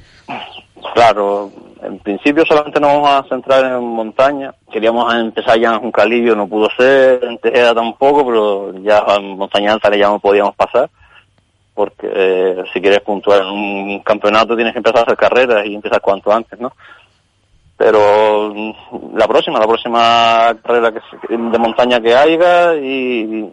Claro, en principio solamente nos vamos a centrar en montaña. Queríamos empezar ya en Juncalillo, no pudo ser, en Tejeda tampoco, pero ya en montaña alta ya no podíamos pasar porque eh, si quieres puntuar en un campeonato tienes que empezar a hacer carreras y empezar cuanto antes, ¿no? Pero mm, la próxima, la próxima carrera de montaña que haya y,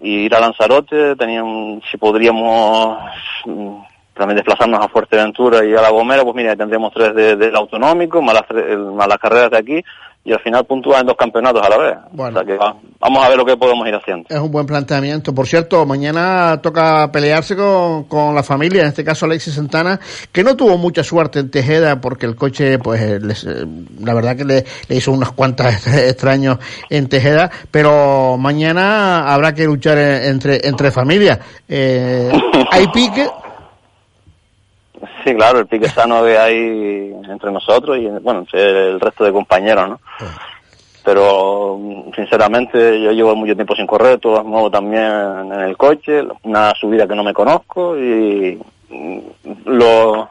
ir a Lanzarote, tenían, si podríamos mm, también desplazarnos a Fuerteventura y a La Gomera, pues mira, tendríamos tres de- del autonómico, más las, más las carreras de aquí, y al final puntúan en dos campeonatos a la vez. Bueno. O sea que va- vamos a ver lo que podemos ir haciendo. Es un buen planteamiento. Por cierto, mañana toca pelearse con, con la familia, en este caso Alexis Santana, que no tuvo mucha suerte en Tejeda porque el coche, pues, eh, les, eh, la verdad que le, le hizo unas cuantas extraños en Tejeda, pero mañana habrá que luchar entre, entre familias. Eh, hay pique, Sí, claro, el pique sano que hay entre nosotros y, bueno, el resto de compañeros, ¿no? Pero, mm, sinceramente, yo llevo mucho tiempo sin correr, todo es nuevo también en el coche, una subida que no me conozco y lo,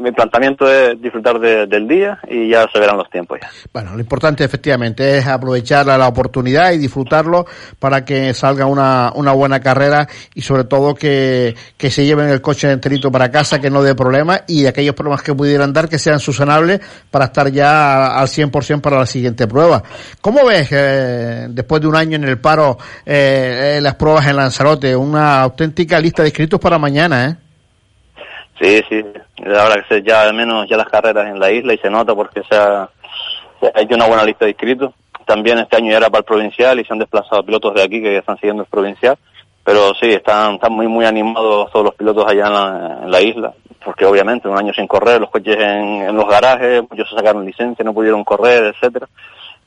mi planteamiento es disfrutar de- del día y ya se verán los tiempos ya. Bueno, lo importante efectivamente es aprovechar la, oportunidad y disfrutarlo para que salga una, una buena carrera y sobre todo que, se lleven el coche enterito para casa, que no dé problemas y aquellos problemas que pudieran dar que sean subsanables para estar ya al 100% para la siguiente prueba. ¿Cómo ves eh, después de un año en el paro eh, eh, las pruebas en Lanzarote? Una auténtica lista de inscritos para mañana, ¿eh? Sí, sí, ahora que se ya al menos ya las carreras en la isla y se nota porque se ha, se ha hecho una buena lista de inscritos. También este año ya era para el provincial y se han desplazado pilotos de aquí que ya están siguiendo el provincial. Pero sí, están, están muy muy animados todos los pilotos allá en la, en la isla, porque obviamente un año sin correr, los coches en, en los garajes, muchos se sacaron licencia, no pudieron correr, etcétera.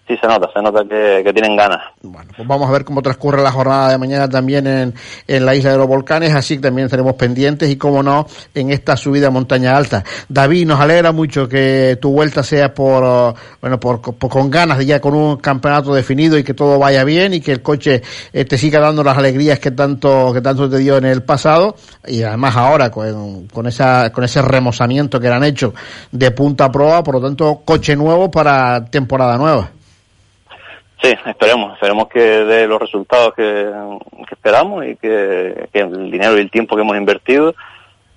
Sí se nota, se nota que, tienen ganas. Pues vamos a ver cómo transcurre la jornada de mañana también en, en la isla de los volcanes, así que también tenemos pendientes y como no, en esta subida a montaña alta. David, nos alegra mucho que tu vuelta sea por, bueno, por, por- con ganas de ya con un campeonato definido y que todo vaya bien y que el coche eh, te siga dando las alegrías que tanto, que tanto te dio en el pasado y además ahora con, con esa, con ese remozamiento que le han hecho de punta a proa, por lo tanto, coche nuevo para temporada nueva. Sí, esperemos, esperemos que dé los resultados que, que esperamos y que, que el dinero y el tiempo que hemos invertido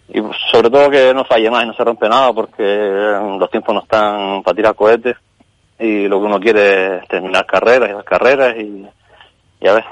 y sobre todo que no falle más y no se rompe nada porque eh, los tiempos no están para tirar cohetes y lo que uno quiere es terminar carreras y las carreras y, y a ver,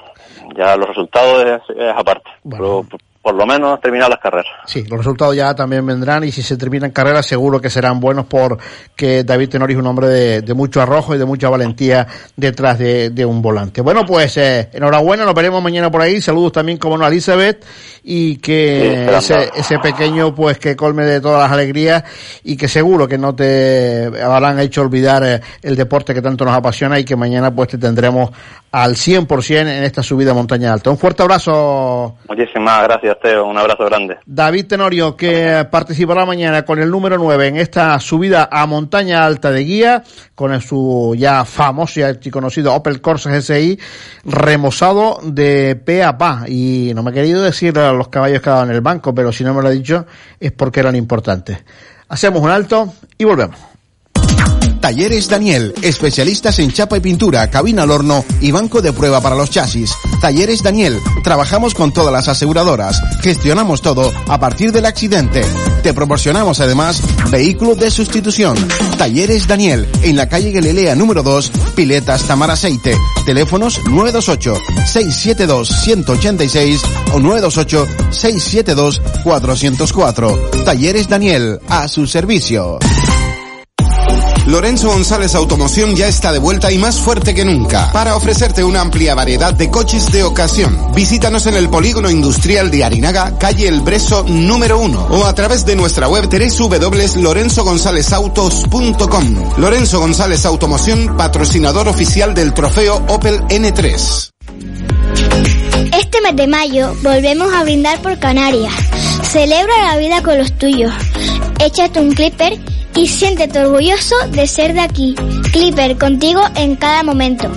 ya los resultados es, es aparte, pero por, lo menos terminar las carreras. Sí, los resultados ya también vendrán y si se terminan carreras seguro que serán buenos porque David Tenori es un hombre de, de mucho arrojo y de mucha valentía detrás de, de un volante. Bueno, pues eh, enhorabuena, nos veremos mañana por ahí. Saludos también como no a Elizabeth y que ese, ese pequeño pues que colme de todas las alegrías y que seguro que no te habrán hecho olvidar eh, el deporte que tanto nos apasiona y que mañana pues te tendremos al 100% en esta subida a montaña alta. Un fuerte abrazo. Muchísimas gracias, Teo, un abrazo grande. David Tenorio, que participará mañana con el número 9 en esta subida a montaña alta de guía, con su ya famoso y conocido Opel Corsa GSI, remozado de pe a pa. Y no me he querido decir a los caballos que daban en el banco, pero si no me lo ha dicho es porque eran importantes. Hacemos un alto y volvemos. Talleres Daniel, especialistas en chapa y pintura, cabina al horno y banco de prueba para los chasis. Talleres Daniel, trabajamos con todas las aseguradoras, gestionamos todo a partir del accidente. Te proporcionamos además vehículo de sustitución. Talleres Daniel, en la calle Galilea número 2, Piletas Tamar Aceite. Teléfonos 928-672-186 o 928-672-404. Talleres Daniel, a su servicio. Lorenzo González Automoción ya está de vuelta y más fuerte que nunca para ofrecerte una amplia variedad de coches de ocasión. Visítanos en el Polígono Industrial de Arinaga, calle El Breso número 1 o a través de nuestra web www.lorenzogonzalezautos.com. Lorenzo González Automoción, patrocinador oficial del trofeo Opel N3. Este mes de mayo volvemos a brindar por Canarias. Celebra la vida con los tuyos. Échate un clipper y siéntete orgulloso de ser de aquí. Clipper contigo en cada momento.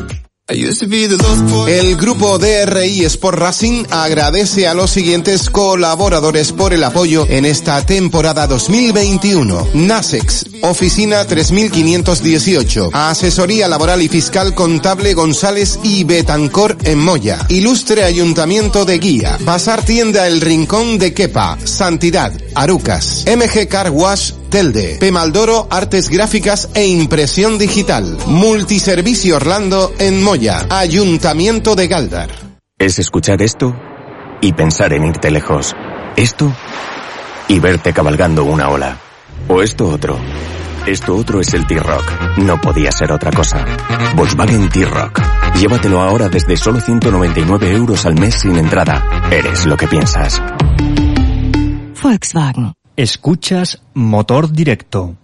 El grupo DRI Sport Racing agradece a los siguientes colaboradores por el apoyo en esta temporada 2021. Nasex, Oficina 3518. Asesoría laboral y fiscal contable González y Betancor en Moya. Ilustre Ayuntamiento de Guía. Pasar tienda El Rincón de Quepa. Santidad. Arucas. MG Car Wash Telde. Pemaldoro Artes Gráficas e Impresión Digital. Multiservicio Orlando en Moya. Ayuntamiento de Galdar. Es escuchar esto y pensar en irte lejos. Esto y verte cabalgando una ola. O esto otro. Esto otro es el T-Rock. No podía ser otra cosa. Volkswagen T-Rock. Llévatelo ahora desde solo 199 euros al mes sin entrada. Eres lo que piensas. Volkswagen. Escuchas Motor Directo.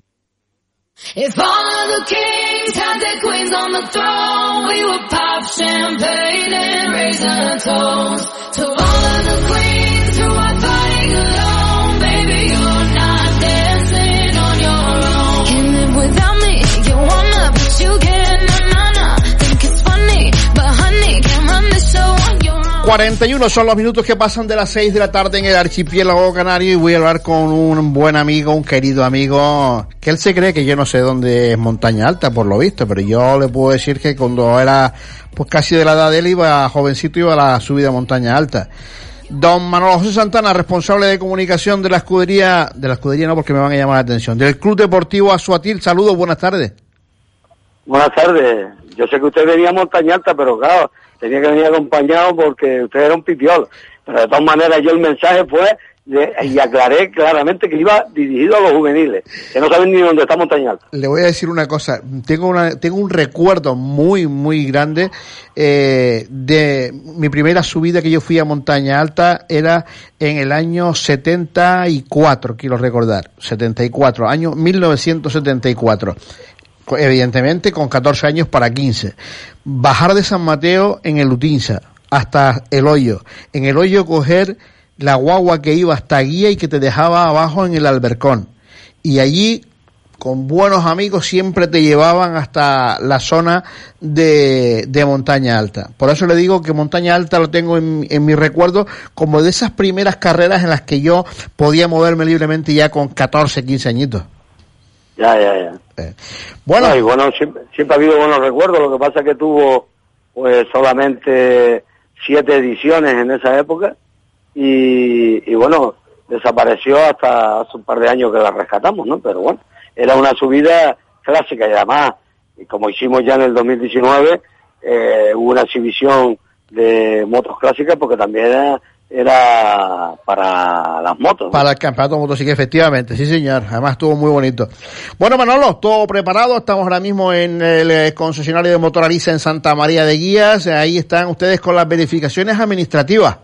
If all of the kings had their queens on the throne, we would pop champagne and raise our toast to all of the queens 41 son los minutos que pasan de las 6 de la tarde en el archipiélago canario y voy a hablar con un buen amigo, un querido amigo, que él se cree que yo no sé dónde es Montaña Alta, por lo visto, pero yo le puedo decir que cuando era pues casi de la edad de él iba jovencito iba a la subida a Montaña Alta. Don Manolo José Santana, responsable de comunicación de la escudería, de la escudería no porque me van a llamar la atención, del Club Deportivo Azuatil, saludos, buenas tardes. Buenas tardes. Yo sé que usted venía a Montaña Alta, pero claro, tenía que venir acompañado porque usted era un pipiol. Pero de todas maneras, yo el mensaje fue de- y aclaré claramente que iba dirigido a los juveniles, que no saben ni dónde está Montaña Alta. Le voy a decir una cosa, tengo una, tengo un recuerdo muy, muy grande eh, de mi primera subida que yo fui a Montaña Alta era en el año 74, quiero recordar, 74, año 1974. Evidentemente con 14 años para 15. Bajar de San Mateo en el Utinsa hasta el hoyo. En el hoyo coger la guagua que iba hasta Guía y que te dejaba abajo en el Albercón. Y allí con buenos amigos siempre te llevaban hasta la zona de, de montaña alta. Por eso le digo que montaña alta lo tengo en, en mi recuerdo como de esas primeras carreras en las que yo podía moverme libremente ya con 14, 15 añitos. Ya, ya, ya. Bueno. No, y bueno, siempre, siempre ha habido buenos recuerdos. Lo que pasa es que tuvo pues solamente siete ediciones en esa época y, y bueno, desapareció hasta hace un par de años que la rescatamos, ¿no? Pero bueno, era una subida clásica y además, como hicimos ya en el 2019, eh, hubo una exhibición de motos clásicas porque también era, era para las motos. ¿no? Para el campeonato de motocicleta, efectivamente, sí señor. Además estuvo muy bonito. Bueno, Manolo, todo preparado. Estamos ahora mismo en el eh, concesionario de Motor Arisa en Santa María de Guías. Ahí están ustedes con las verificaciones administrativas.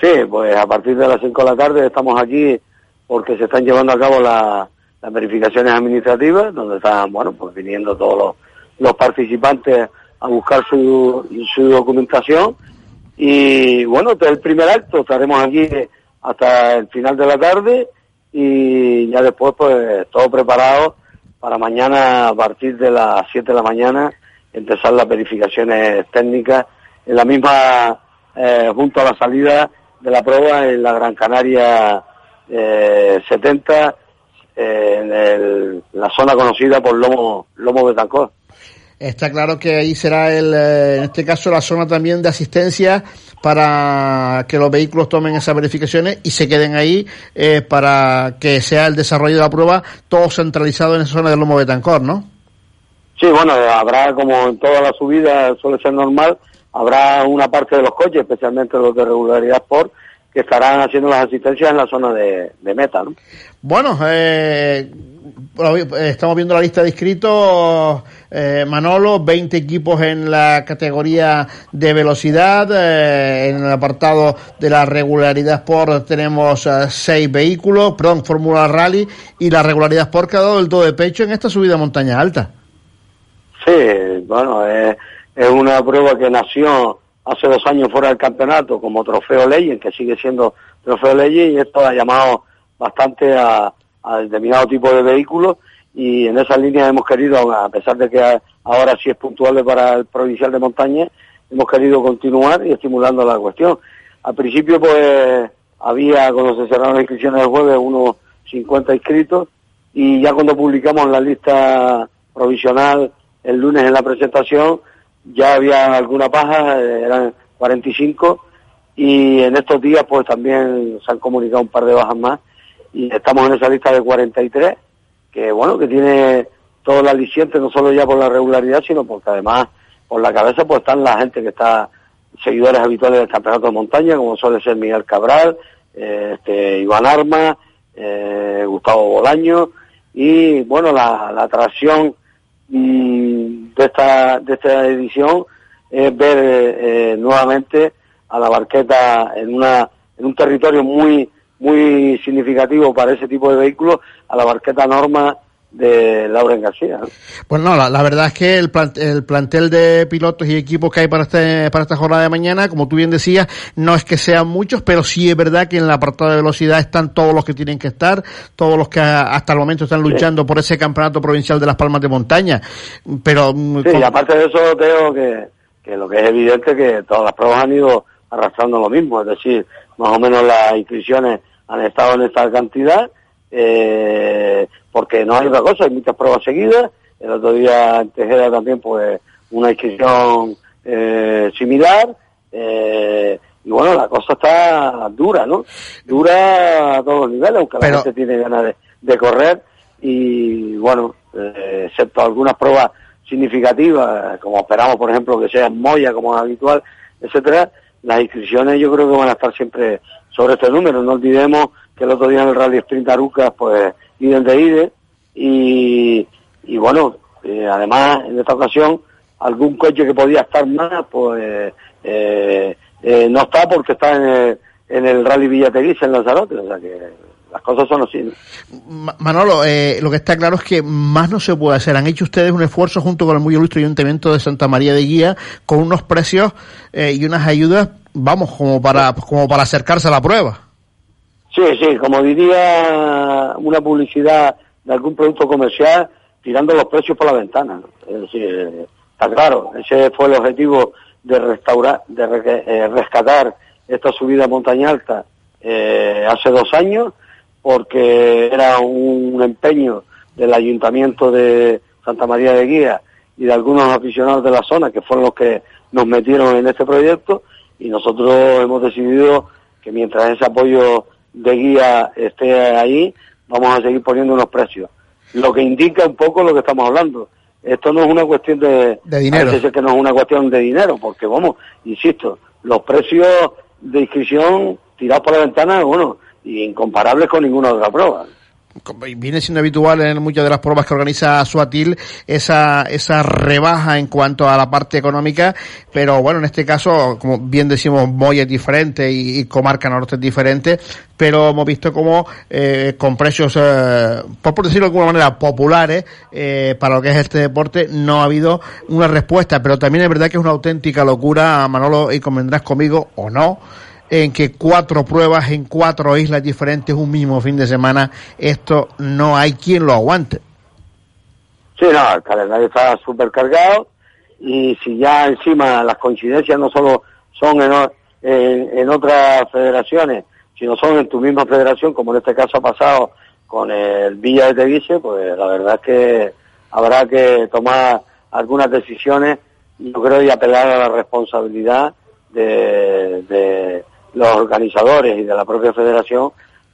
Sí, pues a partir de las 5 de la tarde estamos aquí porque se están llevando a cabo la- las verificaciones administrativas, donde están, bueno, pues viniendo todos los, los participantes a buscar su, su documentación. Y bueno, este es el primer acto, estaremos aquí hasta el final de la tarde y ya después pues todo preparado para mañana a partir de las 7 de la mañana empezar las verificaciones técnicas en la misma, eh, junto a la salida de la prueba en la Gran Canaria eh, 70, eh, en la zona conocida por Lomo, Lomo Betancor. Está claro que ahí será el, eh, en este caso la zona también de asistencia para que los vehículos tomen esas verificaciones y se queden ahí eh, para que sea el desarrollo de la prueba todo centralizado en esa zona del Lomo Betancor, ¿no? Sí, bueno, habrá como en todas las subidas suele ser normal, habrá una parte de los coches, especialmente los de regularidad Sport, que estarán haciendo las asistencias en la zona de, de meta, ¿no? Bueno, eh, eh, estamos viendo la lista de inscritos. eh, Manolo, 20 equipos en la categoría de velocidad. eh, en el apartado de la regularidad Sport tenemos 6 vehículos, perdón, Fórmula Rally y la regularidad Sport que ha dado el do de pecho en esta subida a montaña alta. Sí, bueno, es, es una prueba que nació hace dos años fuera del campeonato como Trofeo Legend, que sigue siendo Trofeo Legend, y esto ha llamado bastante a, determinado tipo de vehículos, y en esa línea hemos querido, a pesar de que ahora sí es puntual para el provincial de montaña, hemos querido continuar y estimulando la cuestión. Al principio, pues, había, cuando se cerraron las inscripciones el jueves, unos 50 inscritos, y ya cuando publicamos la lista provisional el lunes en la presentación, ya había alguna paja, eh, eran 45, y en estos días pues también se han comunicado un par de bajas más, y estamos en esa lista de 43, que bueno, que tiene todo el aliciente, no solo ya por la regularidad, sino porque además por la cabeza pues están la gente que está, seguidores habituales del campeonato de montaña, como suele ser Miguel Cabral, eh, este, Iván Arma, eh, Gustavo Bolaño, y bueno, la, la atracción de esta, de esta edición es ver eh, nuevamente a la barqueta en una en un territorio muy muy significativo para ese tipo de vehículos, a la barqueta Norma de Lauren García. Pues no, la, la verdad es que el, el plantel de pilotos y equipos que hay para, este, para esta jornada de mañana, como tú bien decías, no es que sean muchos, pero sí es verdad que en el apartado de velocidad están todos los que tienen que estar, todos los que hasta el momento están luchando por ese campeonato provincial de las Palmas de Montaña. Pero mm, Sí, con- y aparte de eso, Teo, que, que lo que es evidente que todas las pruebas han ido arrastrando lo mismo, es decir, más o menos las inscripciones han estado en esta cantidad, eh, porque no hay otra cosa, hay muchas pruebas seguidas, el otro día en Tejeda también pues una inscripción eh, similar, eh, y bueno, la cosa está dura, ¿no? Dura a todos los niveles, aunque Pero- la gente tiene ganas de, de correr, y bueno, eh, excepto algunas pruebas significativas, como esperamos, por ejemplo, que sea en Moya, como es habitual, etcétera, las inscripciones yo creo que van a estar siempre sobre este número. No olvidemos el otro día en el Rally Sprint Arucas, pues, iden de ide, y, y bueno, eh, además, en esta ocasión, algún coche que podía estar más, pues, eh, eh, no está porque está en el, en el Rally Villateguís, en Lanzarote, o sea que las cosas son así. ¿no? Ma- Manolo, eh, lo que está claro es que más no se puede hacer. Han hecho ustedes un esfuerzo junto con el muy ilustre Ayuntamiento de Santa María de Guía con unos precios eh, y unas ayudas, vamos, como para, como para acercarse a la prueba. Sí, sí, como diría una publicidad de algún producto comercial, tirando los precios por la ventana. Es decir, está claro, ese fue el objetivo de restaurar, de eh, rescatar esta subida a montaña alta eh, hace dos años, porque era un empeño del ayuntamiento de Santa María de Guía y de algunos aficionados de la zona que fueron los que nos metieron en este proyecto y nosotros hemos decidido que mientras ese apoyo de guía esté ahí, vamos a seguir poniendo unos precios. Lo que indica un poco lo que estamos hablando. Esto no es una cuestión de... De dinero. parece ser que no es una cuestión de dinero, porque vamos, insisto, los precios de inscripción tirados por la ventana, bueno, incomparables con ninguna otra prueba. Viene siendo habitual en muchas de las pruebas que organiza Suatil esa, esa rebaja en cuanto a la parte económica, pero bueno, en este caso, como bien decimos, Moya es diferente y, y Comarca Norte es diferente, pero hemos visto como eh, con precios, eh, por decirlo de alguna manera, populares eh, para lo que es este deporte, no ha habido una respuesta, pero también es verdad que es una auténtica locura, Manolo, y convendrás conmigo o no, en que cuatro pruebas en cuatro islas diferentes un mismo fin de semana, esto no hay quien lo aguante. Sí, no, el calendario está súper cargado y si ya encima las coincidencias no solo son en, en, otras federaciones, sino son en tu misma federación, como en este caso ha pasado con el Villa de Teguise, pues la verdad es que habrá que tomar algunas decisiones, yo creo, y apelar a la responsabilidad de los organizadores y de la propia federación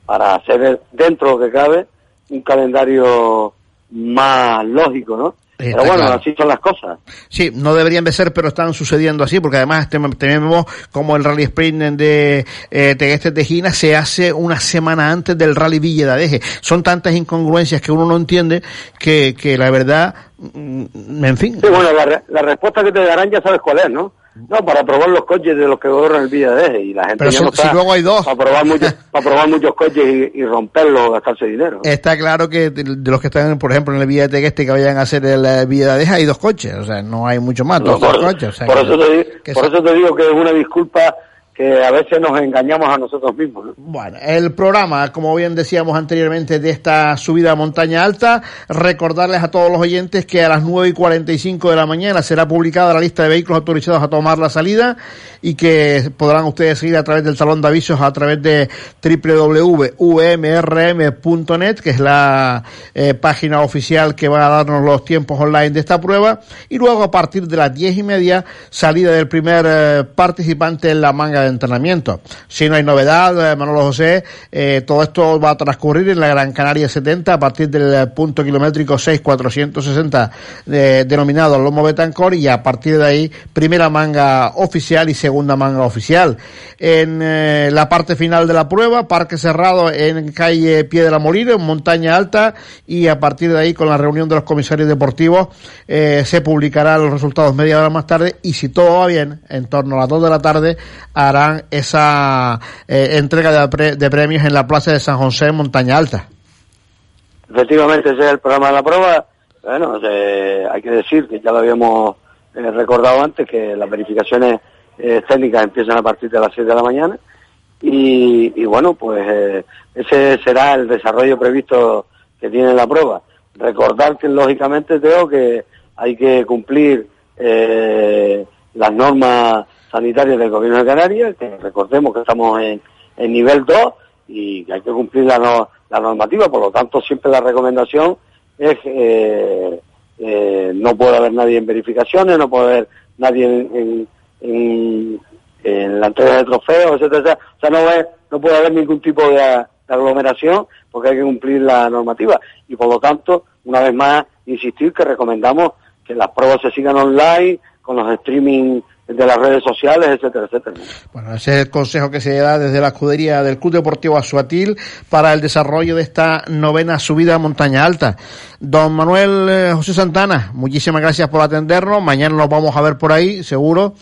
para hacer dentro de lo que cabe un calendario más lógico, ¿no? Pero bueno, claro. así son las cosas. Sí, no deberían de ser, pero están sucediendo así, porque además tenemos como el Rally Sprint de eh, Tegueste Tejina se hace una semana antes del Rally Villa de Adeje. Son tantas incongruencias que uno no entiende que, que la verdad, mm, en fin. Sí, bueno, la, la respuesta que te darán ya sabes cuál es, ¿no? No, para probar los coches de los que corren el Eje y la gente Pero ya si- no si está luego hay dos. para probar muchos, para probar muchos coches y, y romperlos gastarse dinero. Está claro que de, los que están, por ejemplo, en el Villa de Tegueste que vayan a hacer el eh, de Adeje hay dos coches, o sea, no hay mucho más, No, dos, por, dos coches. o sea, por que- eso te, di- que por se- eso te digo que es una disculpa que a veces nos engañamos a nosotros mismos. ¿no? Bueno, el programa, como bien decíamos anteriormente, de esta subida a montaña alta, recordarles a todos los oyentes que a las 9 y 45 de la mañana será publicada la lista de vehículos autorizados a tomar la salida y que podrán ustedes seguir a través del talón de avisos a través de www.umrm.net, que es la eh, página oficial que va a darnos los tiempos online de esta prueba. Y luego a partir de las 10 y media, salida del primer eh, participante en la manga de entrenamiento. Si no hay novedad, eh, Manolo José, eh, todo esto va a transcurrir en la Gran Canaria 70 a partir del eh, punto kilométrico 6460 eh, denominado Lomo Betancor y a partir de ahí primera manga oficial y segunda manga oficial. En la parte final de la prueba, parque cerrado en calle Piedra Molino, en montaña alta y a partir de ahí con la reunión de los comisarios deportivos se publicarán los resultados media hora más tarde y si todo va bien, en torno a las 2 de la tarde esa eh, entrega de, pre- de premios en la plaza de San José en montaña alta. Efectivamente, ese es el programa de la prueba. Bueno, eh, hay que decir que ya lo habíamos eh, recordado antes, que las verificaciones eh, técnicas empiezan a partir de las 6 de la mañana. Y, bueno, pues ese será el desarrollo previsto que tiene la prueba. Recordar que, lógicamente, Teo, que hay que cumplir las normas sanitarias del Gobierno de Canarias, que recordemos que estamos en, en nivel 2 y que hay que cumplir la, no- la normativa, por lo tanto siempre la recomendación es eh, eh, no puede haber nadie en verificaciones, no puede haber nadie en, la entrega de trofeos, etcétera. O sea, no, es- no puede haber ningún tipo de aglomeración porque hay que cumplir la normativa y por lo tanto, una vez más, insistir que recomendamos que las pruebas se sigan online, con los streaming de las redes sociales, etcétera, etcétera. Bueno, ese es el consejo que se da desde la escudería del Club Deportivo Azuatil para el desarrollo de esta novena subida a montaña alta. Don Manuel eh, José Santana, muchísimas gracias por atendernos. Mañana nos vamos a ver por ahí, seguro.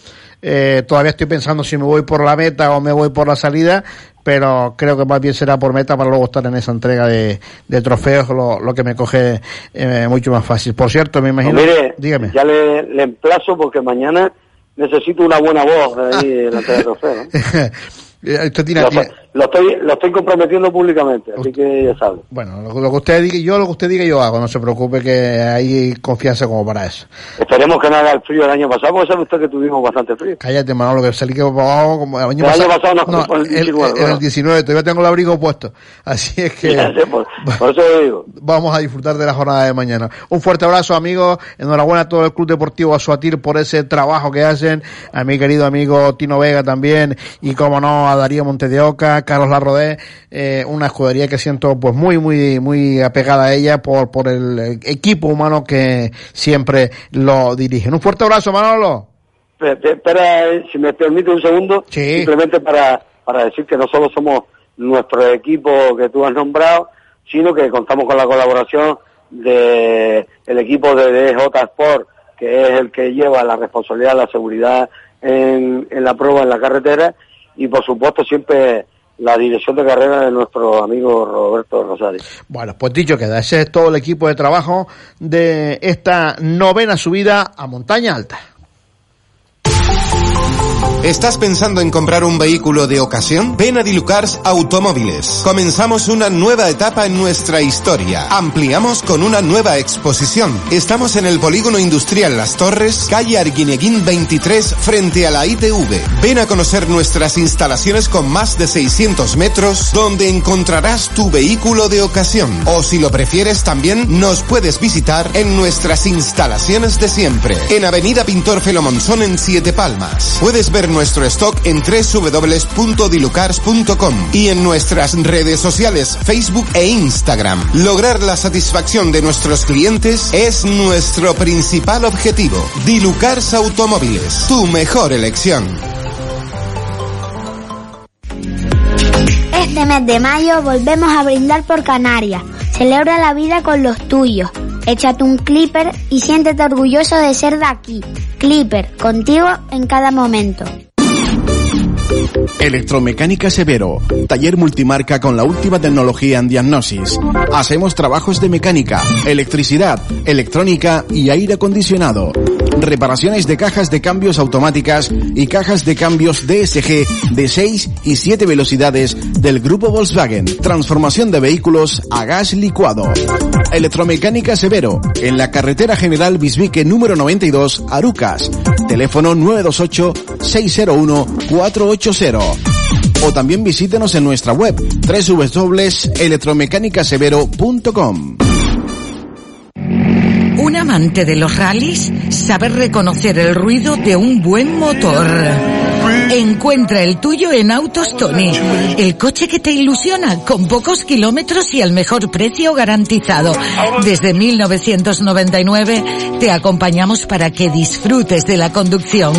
Eh, todavía estoy pensando si me voy por la meta o me voy por la salida, pero creo que más bien será por meta para luego estar en esa entrega de, de trofeos, lo, lo que me coge eh, mucho más fácil. Por cierto, me imagino. Pues mire, dígame. ya le, le emplazo porque mañana necesito una buena voz ahí en la entrega de trofeo, ¿no? Eh, usted tiene- Lo, tiene- lo estoy, lo estoy comprometiendo públicamente, así que ya sabe. Bueno, lo, lo que usted diga, yo lo que usted diga yo hago, no se preocupe que hay confianza como para eso. Esperemos que no haga el frío el año pasado, porque sabe usted que tuvimos bastante frío. Cállate, Manolo, que salí que para abajo como el año El año pasado. pasado no, por el el, 19, el- el 19, todavía tengo el abrigo puesto. Así es que sé, por, por eso digo. vamos a disfrutar de la jornada de mañana. Un fuerte abrazo, amigos. Enhorabuena a todo el Club Deportivo Azuatir por ese trabajo que hacen. A mi querido amigo Tino Vega también. Y como no, a Darío Monte de Oca, Carlos Larrodé, eh, una escudería que siento pues muy, muy, muy apegada a ella por, por el eh, equipo humano que siempre lo dirigen. Un fuerte abrazo, Manolo. Pe- pe- Espera, eh, si me permite un segundo, simplemente para, para decir que no solo somos nuestro equipo que tú has nombrado, sino que contamos con la colaboración de el equipo de DJ Sport, que es el que lleva la responsabilidad de la seguridad en, en la prueba en la carretera, y por supuesto siempre la dirección de carrera de nuestro amigo Roberto Rosario. Bueno, pues dicho queda, ese es todo el equipo de trabajo de esta novena subida a montaña alta. ¿Estás pensando en comprar un vehículo de ocasión? Ven a Dilucars Automóviles. Comenzamos una nueva etapa en nuestra historia. Ampliamos con una nueva exposición. Estamos en el Polígono Industrial Las Torres, calle Arguineguín 23, frente a la ITV. Ven a conocer nuestras instalaciones con más de 600 metros, donde encontrarás tu vehículo de ocasión. O si lo prefieres también, nos puedes visitar en nuestras instalaciones de siempre. En Avenida Pintor Felomonzón en Siete Palmas. Puedes nuestro stock en www.dilucars.com y en nuestras redes sociales Facebook e Instagram. Lograr la satisfacción de nuestros clientes es nuestro principal objetivo. Dilucars Automóviles, tu mejor elección. Este mes de mayo volvemos a brindar por Canarias. Celebra la vida con los tuyos. Échate un clipper y siéntete orgulloso de ser de aquí. Clipper, contigo en cada momento. Electromecánica Severo, taller multimarca con la última tecnología en diagnosis. Hacemos trabajos de mecánica, electricidad, electrónica y aire acondicionado. Reparaciones de cajas de cambios automáticas y cajas de cambios DSG de 6 y 7 velocidades del grupo Volkswagen. Transformación de vehículos a gas licuado. Electromecánica Severo, en la carretera general Bisbique número 92, Arucas. Teléfono 928 601 480 o también visítenos en nuestra web www.electromecanicasevero.com. Un amante de los rallies sabe reconocer el ruido de un buen motor. Encuentra el tuyo en Autos Tony, el coche que te ilusiona con pocos kilómetros y al mejor precio garantizado. Desde 1999 te acompañamos para que disfrutes de la conducción.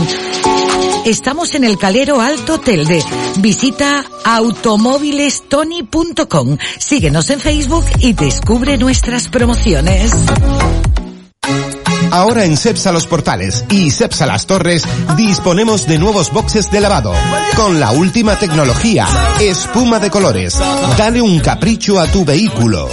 Estamos en el Calero Alto Telde. Visita automóvilestony.com. Síguenos en Facebook y descubre nuestras promociones. Ahora en Cepsa Los Portales y Cepsa Las Torres disponemos de nuevos boxes de lavado con la última tecnología, espuma de colores. Dale un capricho a tu vehículo.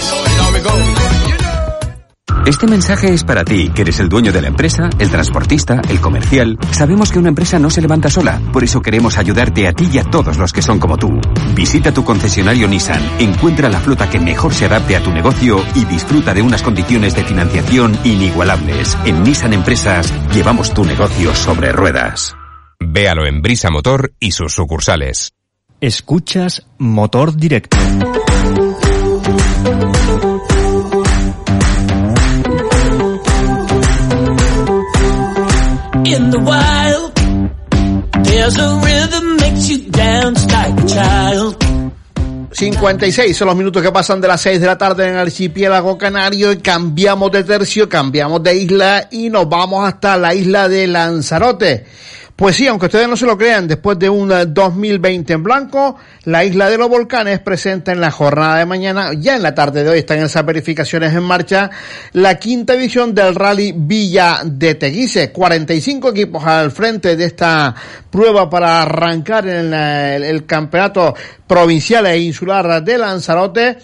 Este mensaje es para ti, que eres el dueño de la empresa, el transportista, el comercial. Sabemos que una empresa no se levanta sola, por eso queremos ayudarte a ti y a todos los que son como tú. Visita tu concesionario Nissan, encuentra la flota que mejor se adapte a tu negocio y disfruta de unas condiciones de financiación inigualables. En Nissan Empresas llevamos tu negocio sobre ruedas. Véalo en Brisa Motor y sus sucursales. Escuchas Motor Directo. In the wild, there's a rhythm makes you dance like a child. 56 son los minutos que pasan de las 6 de la tarde en el archipiélago canario y cambiamos de tercio, cambiamos de isla y nos vamos hasta la isla de Lanzarote. Pues sí, aunque ustedes no se lo crean, después de un eh, 2020 en blanco, la isla de los volcanes presenta en la jornada de mañana, ya en la tarde de hoy están esas verificaciones en marcha, la quinta edición del Rally Villa de Teguise. 45 equipos al frente de esta prueba para arrancar en el, el campeonato provincial e insular de Lanzarote.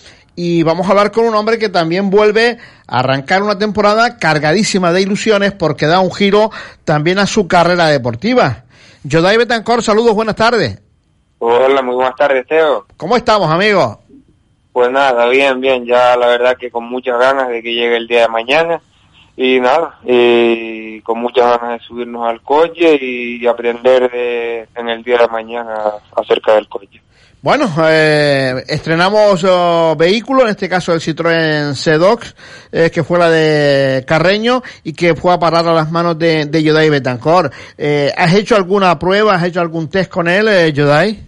Y vamos a hablar con un hombre que también vuelve a arrancar una temporada cargadísima de ilusiones porque da un giro también a su carrera deportiva. Yodai Betancor, saludos, buenas tardes. Hola, muy buenas tardes, Teo. ¿Cómo estamos, amigo? Pues nada, bien, bien, ya la verdad que con muchas ganas de que llegue el día de mañana y nada, y con muchas ganas de subirnos al coche y aprender de, en el día de mañana acerca del coche. Bueno, eh, estrenamos oh, vehículo, en este caso el Citroën C-Dox, eh, que fue la de Carreño y que fue a parar a las manos de, de Yodai Betancor. Eh, ¿Has hecho alguna prueba, has hecho algún test con él, eh, Yodai?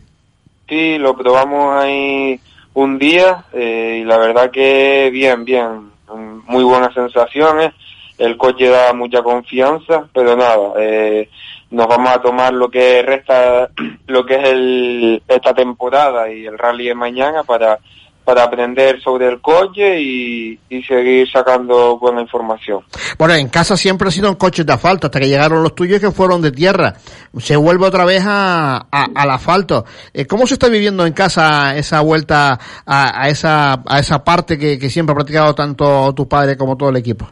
Sí, lo probamos ahí un día eh, y la verdad que bien, bien, muy buenas sensaciones, el coche da mucha confianza, pero nada, eh, nos vamos a tomar lo que resta, lo que es el, esta temporada y el rally de mañana para, para aprender sobre el coche y, y seguir sacando buena información. Bueno, en casa siempre ha sido en coches de asfalto, hasta que llegaron los tuyos que fueron de tierra. Se vuelve otra vez a, a- al asfalto. Eh, ¿Cómo se está viviendo en casa esa vuelta a, a esa, a esa parte que, que siempre ha practicado tanto tu padre como todo el equipo?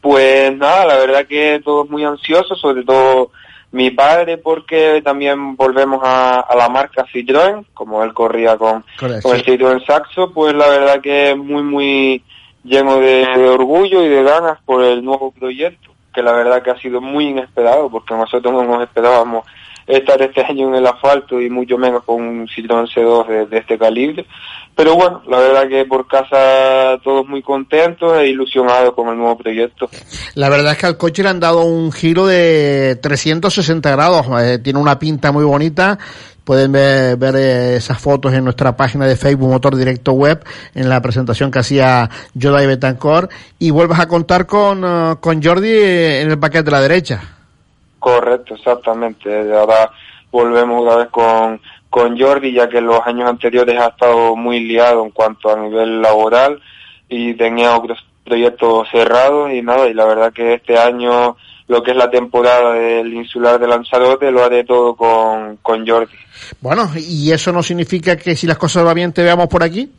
Pues nada, la verdad que todos muy ansiosos, sobre todo mi padre, porque también volvemos a, a la marca Citroën, como él corría con, Correcto, con el. Citroën Saxo, pues la verdad que muy, muy lleno de, de orgullo y de ganas por el nuevo proyecto, que la verdad que ha sido muy inesperado, porque nosotros no nos esperábamos estar este año en el asfalto y mucho menos con un Citroën C2 de, este calibre. Pero bueno, la verdad que por casa todos muy contentos e ilusionados con el nuevo proyecto. La verdad es que al coche le han dado un giro de 360 grados. eh, tiene una pinta muy bonita. Pueden ver, eh, esas fotos en nuestra página de Facebook Motor Directo Web en la presentación que hacía Yodai Betancor. Y vuelves a contar con, eh, con Jordi en el paquete de la derecha. Correcto, exactamente. Ahora volvemos otra vez con, con Jordi, ya que en los años anteriores ha estado muy liado en cuanto a nivel laboral y tenía otros proyectos cerrados y nada, y la verdad que este año lo que es la temporada del insular de Lanzarote lo haré todo con, con Jordi. Bueno, ¿y eso no significa que si las cosas van bien te veamos por aquí?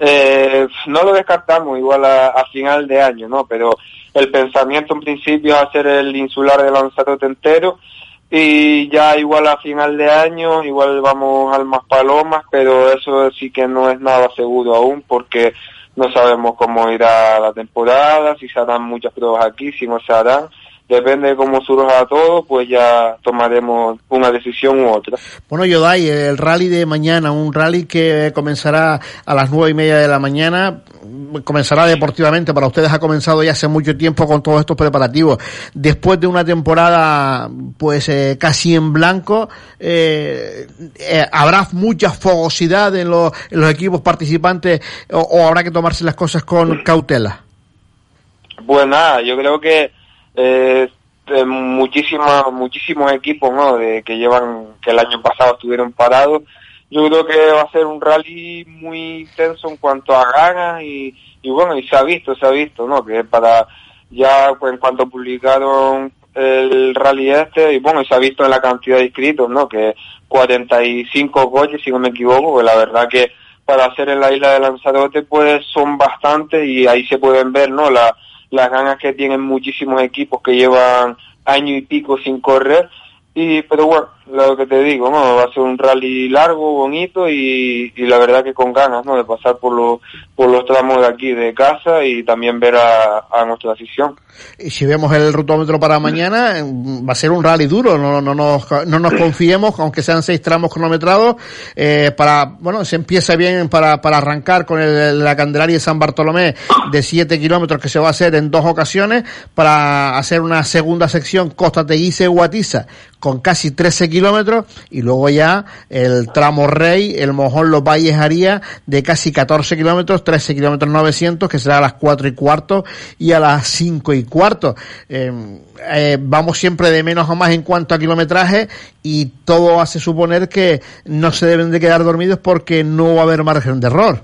Eh, no lo descartamos igual a, a final de año, ¿no? Pero el pensamiento en principio es hacer el insular de Lanzarote entero y ya igual a final de año igual vamos al más palomas, pero eso sí que no es nada seguro aún porque no sabemos cómo irá la temporada, si se harán muchas pruebas aquí, si no se harán depende de cómo surja todo, pues ya tomaremos una decisión u otra. Bueno, Yodai, el rally de mañana, un rally que comenzará a las nueve y media de la mañana, comenzará deportivamente, para ustedes ha comenzado ya hace mucho tiempo con todos estos preparativos. Después de una temporada, pues eh, casi en blanco, eh, eh, habrá mucha fogosidad en los, en los equipos participantes o, o habrá que tomarse las cosas con cautela. Pues nada, yo creo que eh, de muchísimos muchísimos equipos ¿no? de que llevan que el año pasado estuvieron parados. Yo creo que va a ser un rally muy intenso en cuanto a ganas y, y bueno y se ha visto se ha visto no que para ya pues en cuanto publicaron el rally este y bueno y se ha visto en la cantidad de inscritos no que 45 coches si no me equivoco que la verdad que para hacer en la isla de Lanzarote pues son bastantes y ahí se pueden ver no la las ganas que tienen muchísimos equipos que llevan año y pico sin correr. Y, pero bueno, lo que te digo, ¿no? Va a ser un rally largo, bonito y, y la verdad que con ganas, ¿no? De pasar por los, por los tramos de aquí de casa y también ver a, a nuestra afición. Y si vemos el rutómetro para mañana, va a ser un rally duro, no, no, nos, no nos confiemos, aunque sean seis tramos cronometrados, eh, para, bueno, se empieza bien para, para arrancar con el, la Candelaria de San Bartolomé de siete kilómetros que se va a hacer en dos ocasiones, para hacer una segunda sección Costa Teguise Guatiza con casi 13 kilómetros y luego ya el tramo Rey, el Mojón Los Valles Haría de casi 14 kilómetros, 13 kilómetros 900 que será a las 4 y cuarto y a las 5 y cuarto. Eh, eh, vamos siempre de menos a más en cuanto a kilometraje y todo hace suponer que no se deben de quedar dormidos porque no va a haber margen de error.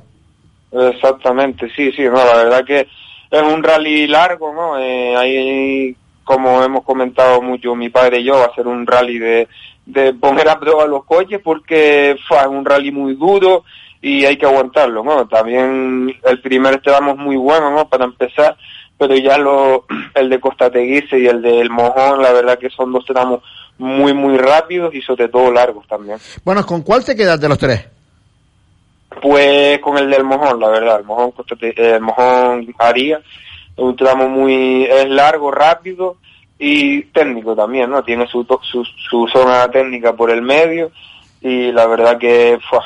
Exactamente, sí, sí, no, la verdad que es un rally largo, ¿no? Eh, hay como hemos comentado mucho mi padre y yo, va a ser un rally de, de poner a prueba los coches porque fue un rally muy duro y hay que aguantarlo, ¿no? También el primer tramo es muy bueno, ¿no? Para empezar, pero ya lo, el de Costa Teguise y el del Mojón, la verdad que son dos tramos muy, muy rápidos y sobre todo largos también. Bueno, ¿con cuál te quedas de los tres? Pues con el del Mojón, la verdad, el Mojón, el Mojón Haría, un tramo muy, es largo, rápido y técnico también, ¿no? Tiene su, su, su zona técnica por el medio y la verdad que fue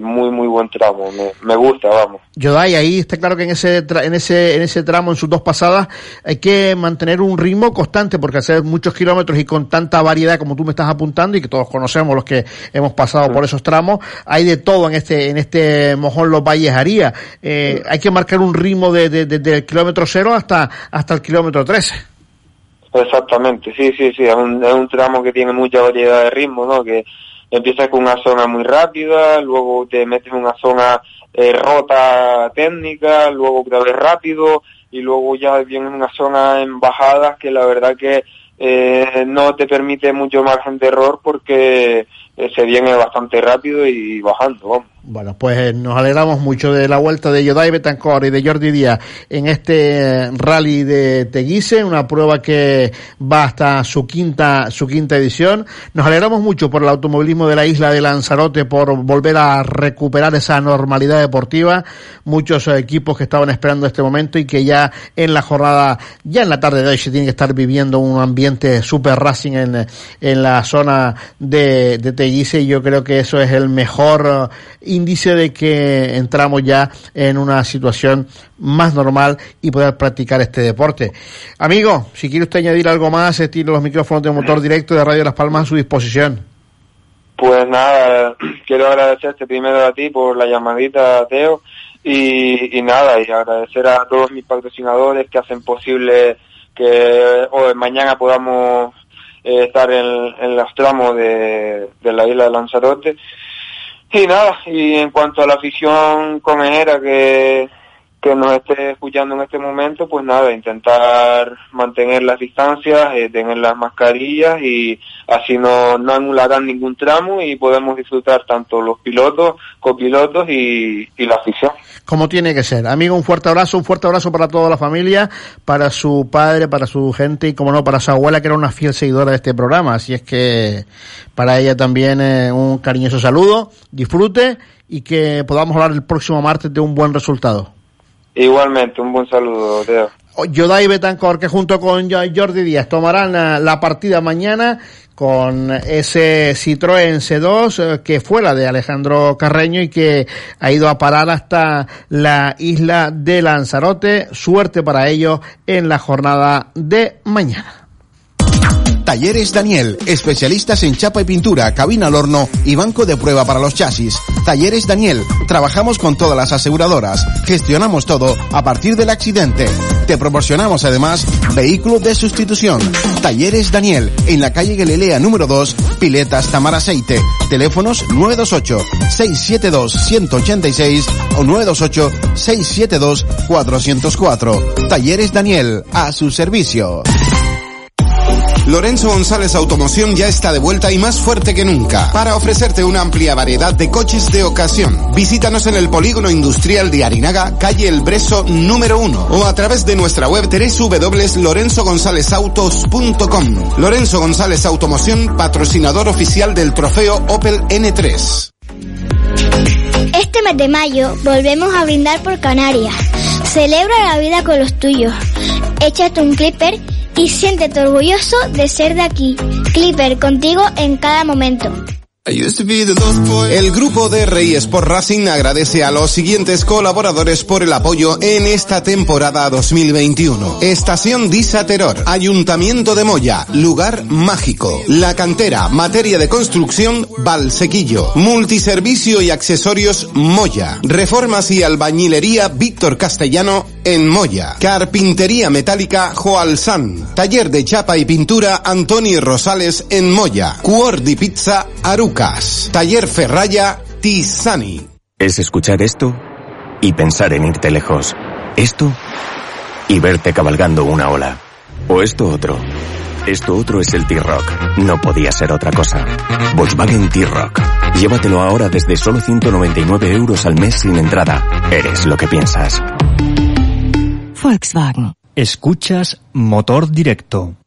muy, muy buen tramo, me, me gusta, vamos. Yodai, ahí está claro que en ese, tra- en ese, en ese tramo, en sus dos pasadas, hay que mantener un ritmo constante porque hacer muchos kilómetros y con tanta variedad como tú me estás apuntando y que todos conocemos los que hemos pasado por esos tramos, hay de todo en este, en este mojón Los Valles Haría. Eh, hay que marcar un ritmo de, de- de- del kilómetro cero hasta, hasta el kilómetro 13. Exactamente, sí, sí, sí, es un, es un tramo que tiene mucha variedad de ritmo, ¿no? Que empiezas con una zona muy rápida, luego te metes en una zona eh, rota técnica, luego otra vez rápido y luego ya viene una zona en bajadas que la verdad que eh, no te permite mucho margen de error porque eh, se viene bastante rápido y bajando, vamos. Bueno, pues eh, nos alegramos mucho de la vuelta de Yodai Betancor y de Jordi Díaz en este eh, rally de Teguise, una prueba que va hasta su quinta, su quinta edición. Nos alegramos mucho por el automovilismo de la isla de Lanzarote, por volver a recuperar esa normalidad deportiva. Muchos eh, equipos que estaban esperando este momento y que ya en la jornada, ya en la tarde de hoy se tiene que estar viviendo un ambiente super racing en, en la zona de, de Teguise y yo creo que eso es el mejor índice de que entramos ya en una situación más normal y poder practicar este deporte. Amigo, si quiere usted añadir algo más, tiene los micrófonos de motor directo de Radio Las Palmas a su disposición. Pues nada, quiero agradecerte primero a ti por la llamadita, Teo, y, nada, y agradecer a todos mis patrocinadores que hacen posible que hoy, mañana podamos eh, estar en, los tramos de la isla de Lanzarote. Y nada, y en cuanto a la afición conejera que, que nos esté escuchando en este momento, pues nada, intentar mantener las distancias, eh, tener las mascarillas y así no, no anularán ningún tramo y podemos disfrutar tanto los pilotos, copilotos y, y la afición. Como tiene que ser. Amigo, un fuerte abrazo, un fuerte abrazo para toda la familia, para su padre, para su gente y, como no, para su abuela, que era una fiel seguidora de este programa. Así es que para ella también eh, un cariñoso saludo, disfrute y que podamos hablar el próximo martes de un buen resultado. Igualmente, un buen saludo, Teo. Yodai Betancor, que junto con Jordi Díaz tomarán la, la partida mañana con ese Citroën C2 eh, que fue la de Alejandro Carreño y que ha ido a parar hasta la isla de Lanzarote. Suerte para ellos en la jornada de mañana. Talleres Daniel, especialistas en chapa y pintura, cabina al horno y banco de prueba para los chasis. Talleres Daniel, trabajamos con todas las aseguradoras, gestionamos todo a partir del accidente. Te proporcionamos además vehículo de sustitución. Talleres Daniel, en la calle Galilea número 2, Piletas Tamar Aceite. Teléfonos 928-672-186 o 928-672-404. Talleres Daniel, a su servicio. Lorenzo González Automoción ya está de vuelta y más fuerte que nunca para ofrecerte una amplia variedad de coches de ocasión. Visítanos en el Polígono Industrial de Arinaga, calle El Breso número 1 o a través de nuestra web www.lorenzogonzalezautos.com. Lorenzo González Automoción, patrocinador oficial del trofeo Opel N3. Este mes de mayo volvemos a brindar por Canarias. Celebra la vida con los tuyos. Échate un clipper y siéntete orgulloso de ser de aquí. Clipper contigo en cada momento. El grupo de Rey Sport Racing agradece a los siguientes colaboradores por el apoyo en esta temporada 2021. Estación Disa Terror, Ayuntamiento de Moya, Lugar Mágico, La Cantera, Materia de Construcción, Valsequillo, Multiservicio y Accesorios Moya, Reformas y Albañilería Víctor Castellano en Moya, Carpintería Metálica Joalsan, Taller de Chapa y Pintura Antonio Rosales en Moya, Cuordi Pizza Taller Ferraya Tisani. Es escuchar esto y pensar en irte lejos. Esto y verte cabalgando una ola. O esto otro. Esto otro es el T-Rock. No podía ser otra cosa. Volkswagen T-Rock. Llévatelo ahora desde solo 199 euros al mes sin entrada. Eres lo que piensas. Volkswagen. Escuchas Motor Directo.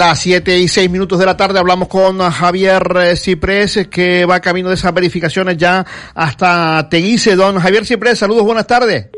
Las siete y seis minutos de la tarde hablamos con Javier eh, Ciprés, que va camino de esas verificaciones ya hasta Teguise. Don Javier Ciprés, saludos, buenas tardes.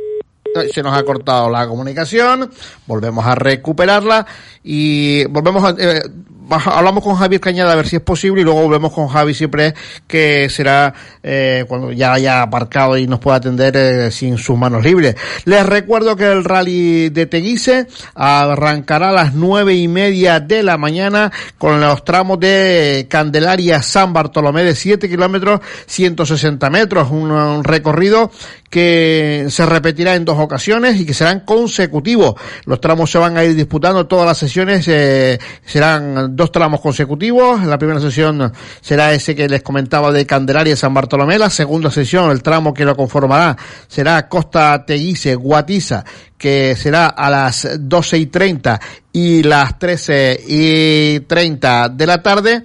Se nos ha cortado la comunicación, volvemos a recuperarla y volvemos a, eh, hablamos con Javier Cañada a ver si es posible y luego volvemos con Javi siempre que será eh, cuando ya haya aparcado y nos pueda atender eh, sin sus manos libres. Les recuerdo que el rally de Teguise arrancará a las nueve y media de la mañana con los tramos de Candelaria San Bartolomé de 7 kilómetros 160 metros, un, un recorrido que se repetirá en dos ocasiones y que serán consecutivos. Los tramos se van a ir disputando, todas las sesiones eh, serán dos tramos consecutivos. La primera sesión será ese que les comentaba de Candelaria San Bartolomé. La segunda sesión, el tramo que lo conformará, será Costa Teguise, Guatiza, que será a las doce y treinta y las trece y treinta de la tarde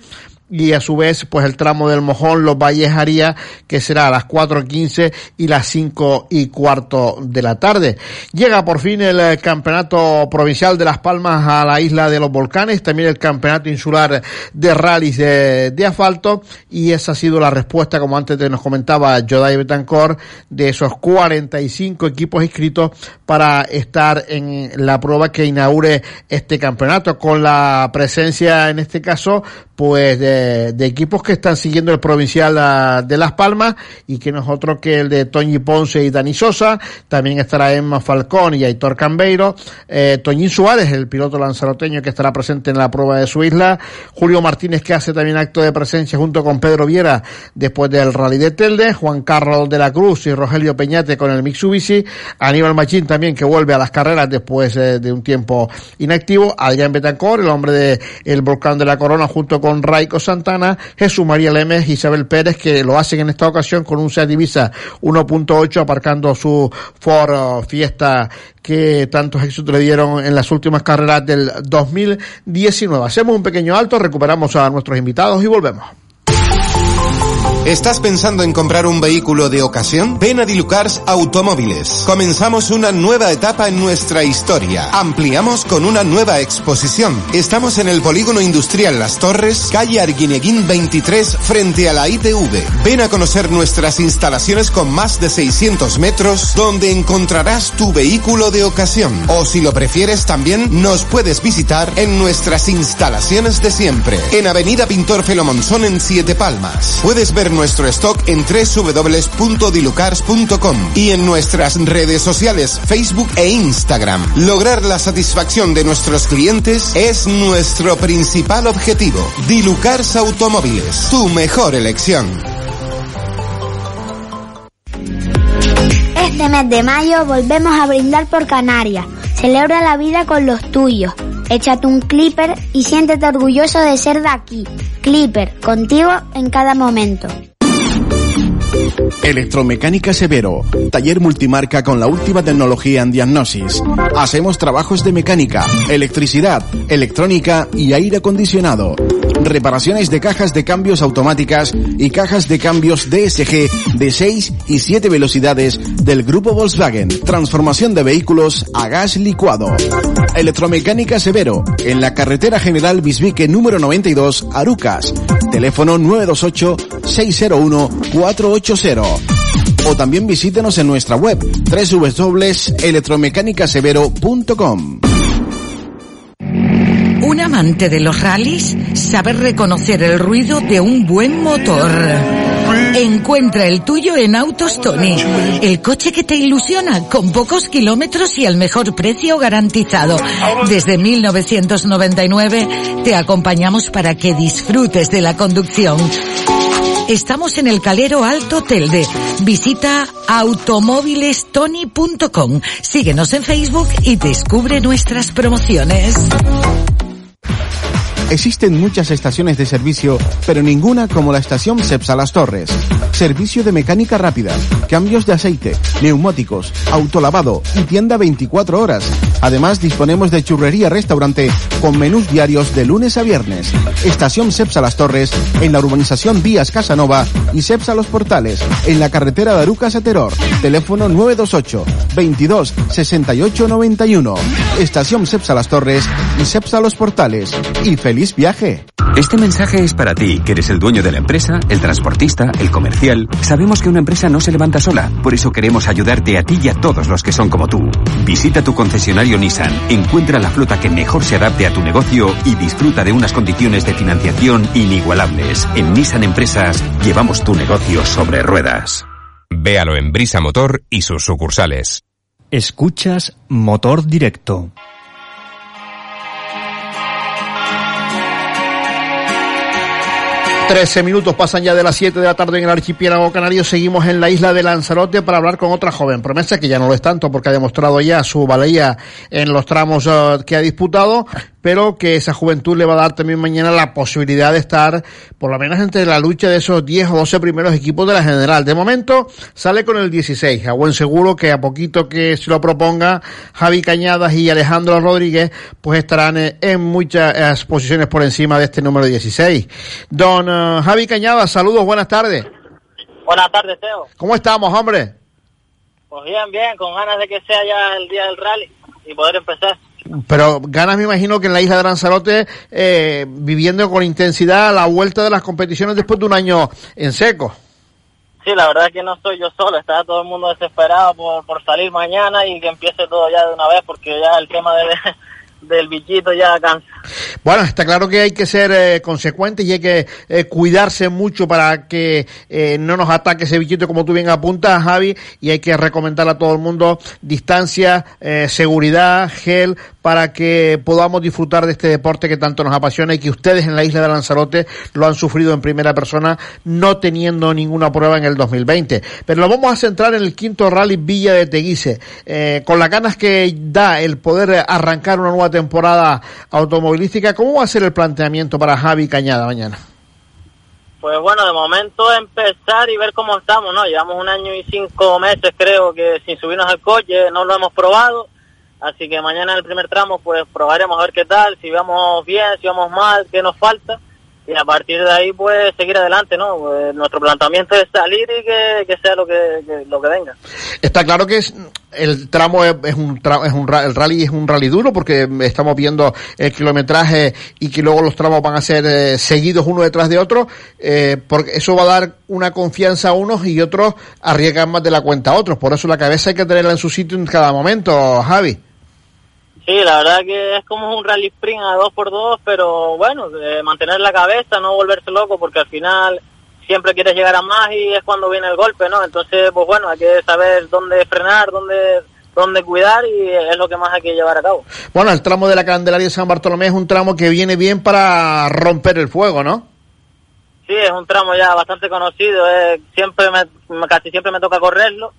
y a su vez pues el tramo del Mojón Los Valles Haría que será a las 4.15 y las 5 y cuarto de la tarde. Llega por fin el eh, campeonato provincial de Las Palmas a la isla de los volcanes, también el campeonato insular de rallies de, asfalto y esa ha sido la respuesta como antes nos comentaba Jodai Betancor de esos 45 equipos inscritos para estar en la prueba que inaugure este campeonato con la presencia en este caso pues de, de, equipos que están siguiendo el provincial ah, de Las Palmas y que no es otro que el de Toñi Ponce y Dani Sosa, también estará Emma Falcón y Aitor Cambeiro, eh, Suárez, el piloto lanzaroteño que estará presente en la prueba de su isla, Julio Martínez que hace también acto de presencia junto con Pedro Viera después del rally de Telde, Juan Carlos de la Cruz y Rogelio Peñate con el Mitsubishi, Aníbal Machín también que vuelve a las carreras después eh, de un tiempo inactivo, Adrián Betancor, el hombre de el Volcán de la Corona junto con con Raico Santana, Jesús María Lemes, Isabel Pérez, que lo hacen en esta ocasión con un Seat Divisa 1.8 aparcando su Ford Fiesta que tantos éxitos le dieron en las últimas carreras del 2019. Hacemos un pequeño alto, recuperamos a nuestros invitados y volvemos. ¿Estás pensando en comprar un vehículo de ocasión? Ven a Dilucars Automóviles. Comenzamos una nueva etapa en nuestra historia. Ampliamos con una nueva exposición. Estamos en el Polígono Industrial Las Torres, calle Arguineguín 23, frente a la ITV. Ven a conocer nuestras instalaciones con más de 600 metros, donde encontrarás tu vehículo de ocasión. O si lo prefieres también, nos puedes visitar en nuestras instalaciones de siempre. En Avenida Pintor Felomonzón en Siete Palmas. Puedes ver nuestro stock en www.dilucars.com y en nuestras redes sociales Facebook e Instagram. Lograr la satisfacción de nuestros clientes es nuestro principal objetivo. Dilucars Automóviles, tu mejor elección. Este mes de mayo volvemos a brindar por Canarias. Celebra la vida con los tuyos. Échate un clipper y siéntete orgulloso de ser de aquí. Clipper, contigo en cada momento. Electromecánica Severo, taller multimarca con la última tecnología en diagnosis. Hacemos trabajos de mecánica, electricidad, electrónica y aire acondicionado. Reparaciones de cajas de cambios automáticas y cajas de cambios DSG de 6 y 7 velocidades del grupo Volkswagen. Transformación de vehículos a gas licuado. Electromecánica Severo, en la carretera general Bisbique número 92, Arucas. Teléfono 928 601 480 o también visítenos en nuestra web www.electromecánicasevero.com. Un amante de los rallies sabe reconocer el ruido de un buen motor. Encuentra el tuyo en Autos Tony, el coche que te ilusiona con pocos kilómetros y al mejor precio garantizado. Desde 1999 te acompañamos para que disfrutes de la conducción. Estamos en el Calero Alto Telde. Visita automóvilestony.com. Síguenos en Facebook y descubre nuestras promociones. Existen muchas estaciones de servicio, pero ninguna como la estación Cepsa Las Torres. Servicio de mecánica rápida, cambios de aceite, neumáticos, autolavado y tienda 24 horas. Además, disponemos de churrería restaurante con menús diarios de lunes a viernes. Estación Cepsa Las Torres en la urbanización Vías Casanova y Cepsa Los Portales en la carretera de Arucas a Teror. Teléfono 928 22 68 91. Estación Cepsa Las Torres y Cepsa Los Portales. Y feliz viaje. Este mensaje es para ti, que eres el dueño de la empresa, el transportista, el comercial. Sabemos que una empresa no se levanta sola, por eso queremos ayudarte a ti y a todos los que son como tú. Visita tu concesionario Nissan, encuentra la flota que mejor se adapte a tu negocio y disfruta de unas condiciones de financiación inigualables. En Nissan Empresas llevamos tu negocio sobre ruedas. Véalo en Brisa Motor y sus sucursales. Escuchas Motor Directo. 13 minutos pasan ya de las 7 de la tarde en el archipiélago canario. Seguimos en la isla de Lanzarote para hablar con otra joven promesa que ya no lo es tanto porque ha demostrado ya su valía en los tramos uh, que ha disputado, pero que esa juventud le va a dar también mañana la posibilidad de estar por lo menos entre la lucha de esos 10 o 12 primeros equipos de la general. De momento sale con el 16, a buen seguro que a poquito que se lo proponga Javi Cañadas y Alejandro Rodríguez, pues estarán eh, en muchas posiciones por encima de este número 16. Don eh, Javi Cañadas, saludos, buenas tardes. Buenas tardes, Teo. ¿Cómo estamos, hombre? Pues bien, bien, con ganas de que sea ya el día del rally y poder empezar. Pero ganas me imagino que en la isla de Lanzarote, eh, viviendo con intensidad la vuelta de las competiciones después de un año en seco. Sí, la verdad es que no estoy yo solo, está todo el mundo desesperado por, por salir mañana y que empiece todo ya de una vez porque ya el tema de, del bichito ya cansa. Bueno, está claro que hay que ser eh, consecuentes y hay que eh, cuidarse mucho para que eh, no nos ataque ese bichito como tú bien apuntas, Javi, y hay que recomendar a todo el mundo distancia, eh, seguridad, gel, para que podamos disfrutar de este deporte que tanto nos apasiona y que ustedes en la isla de Lanzarote lo han sufrido en primera persona, no teniendo ninguna prueba en el 2020. Pero lo vamos a centrar en el quinto rally Villa de Teguise, eh, con las ganas que da el poder arrancar una nueva temporada automovilística. ¿Cómo va a ser el planteamiento para Javi Cañada mañana? Pues bueno, de momento empezar y ver cómo estamos, ¿no? Llevamos un año y cinco meses creo que sin subirnos al coche, no lo hemos probado, así que mañana el primer tramo pues probaremos a ver qué tal, si vamos bien, si vamos mal, qué nos falta y a partir de ahí pues seguir adelante, ¿no? Pues, nuestro planteamiento es salir y que, que sea lo que, lo que venga. Está claro que es, el tramo es, un tra- es un el rally es un rally duro porque estamos viendo el kilometraje y que luego los tramos van a ser eh, seguidos uno detrás de otro, eh, porque eso va a dar una confianza a unos y otros arriesgan más de la cuenta a otros. Por eso la cabeza hay que tenerla en su sitio en cada momento, Javi. Sí, la verdad que es como un rally sprint a dos por dos, pero bueno, eh, mantener la cabeza, no volverse loco, porque al final siempre quieres llegar a más y es cuando viene el golpe, ¿no? Entonces, pues bueno, hay que saber dónde frenar, dónde, dónde cuidar y es lo que más hay que llevar a cabo. Bueno, el tramo de la Candelaria de San Bartolomé es un tramo que viene bien para romper el fuego, ¿no? Sí, es un tramo ya bastante conocido, eh, siempre me, casi siempre me toca correrlo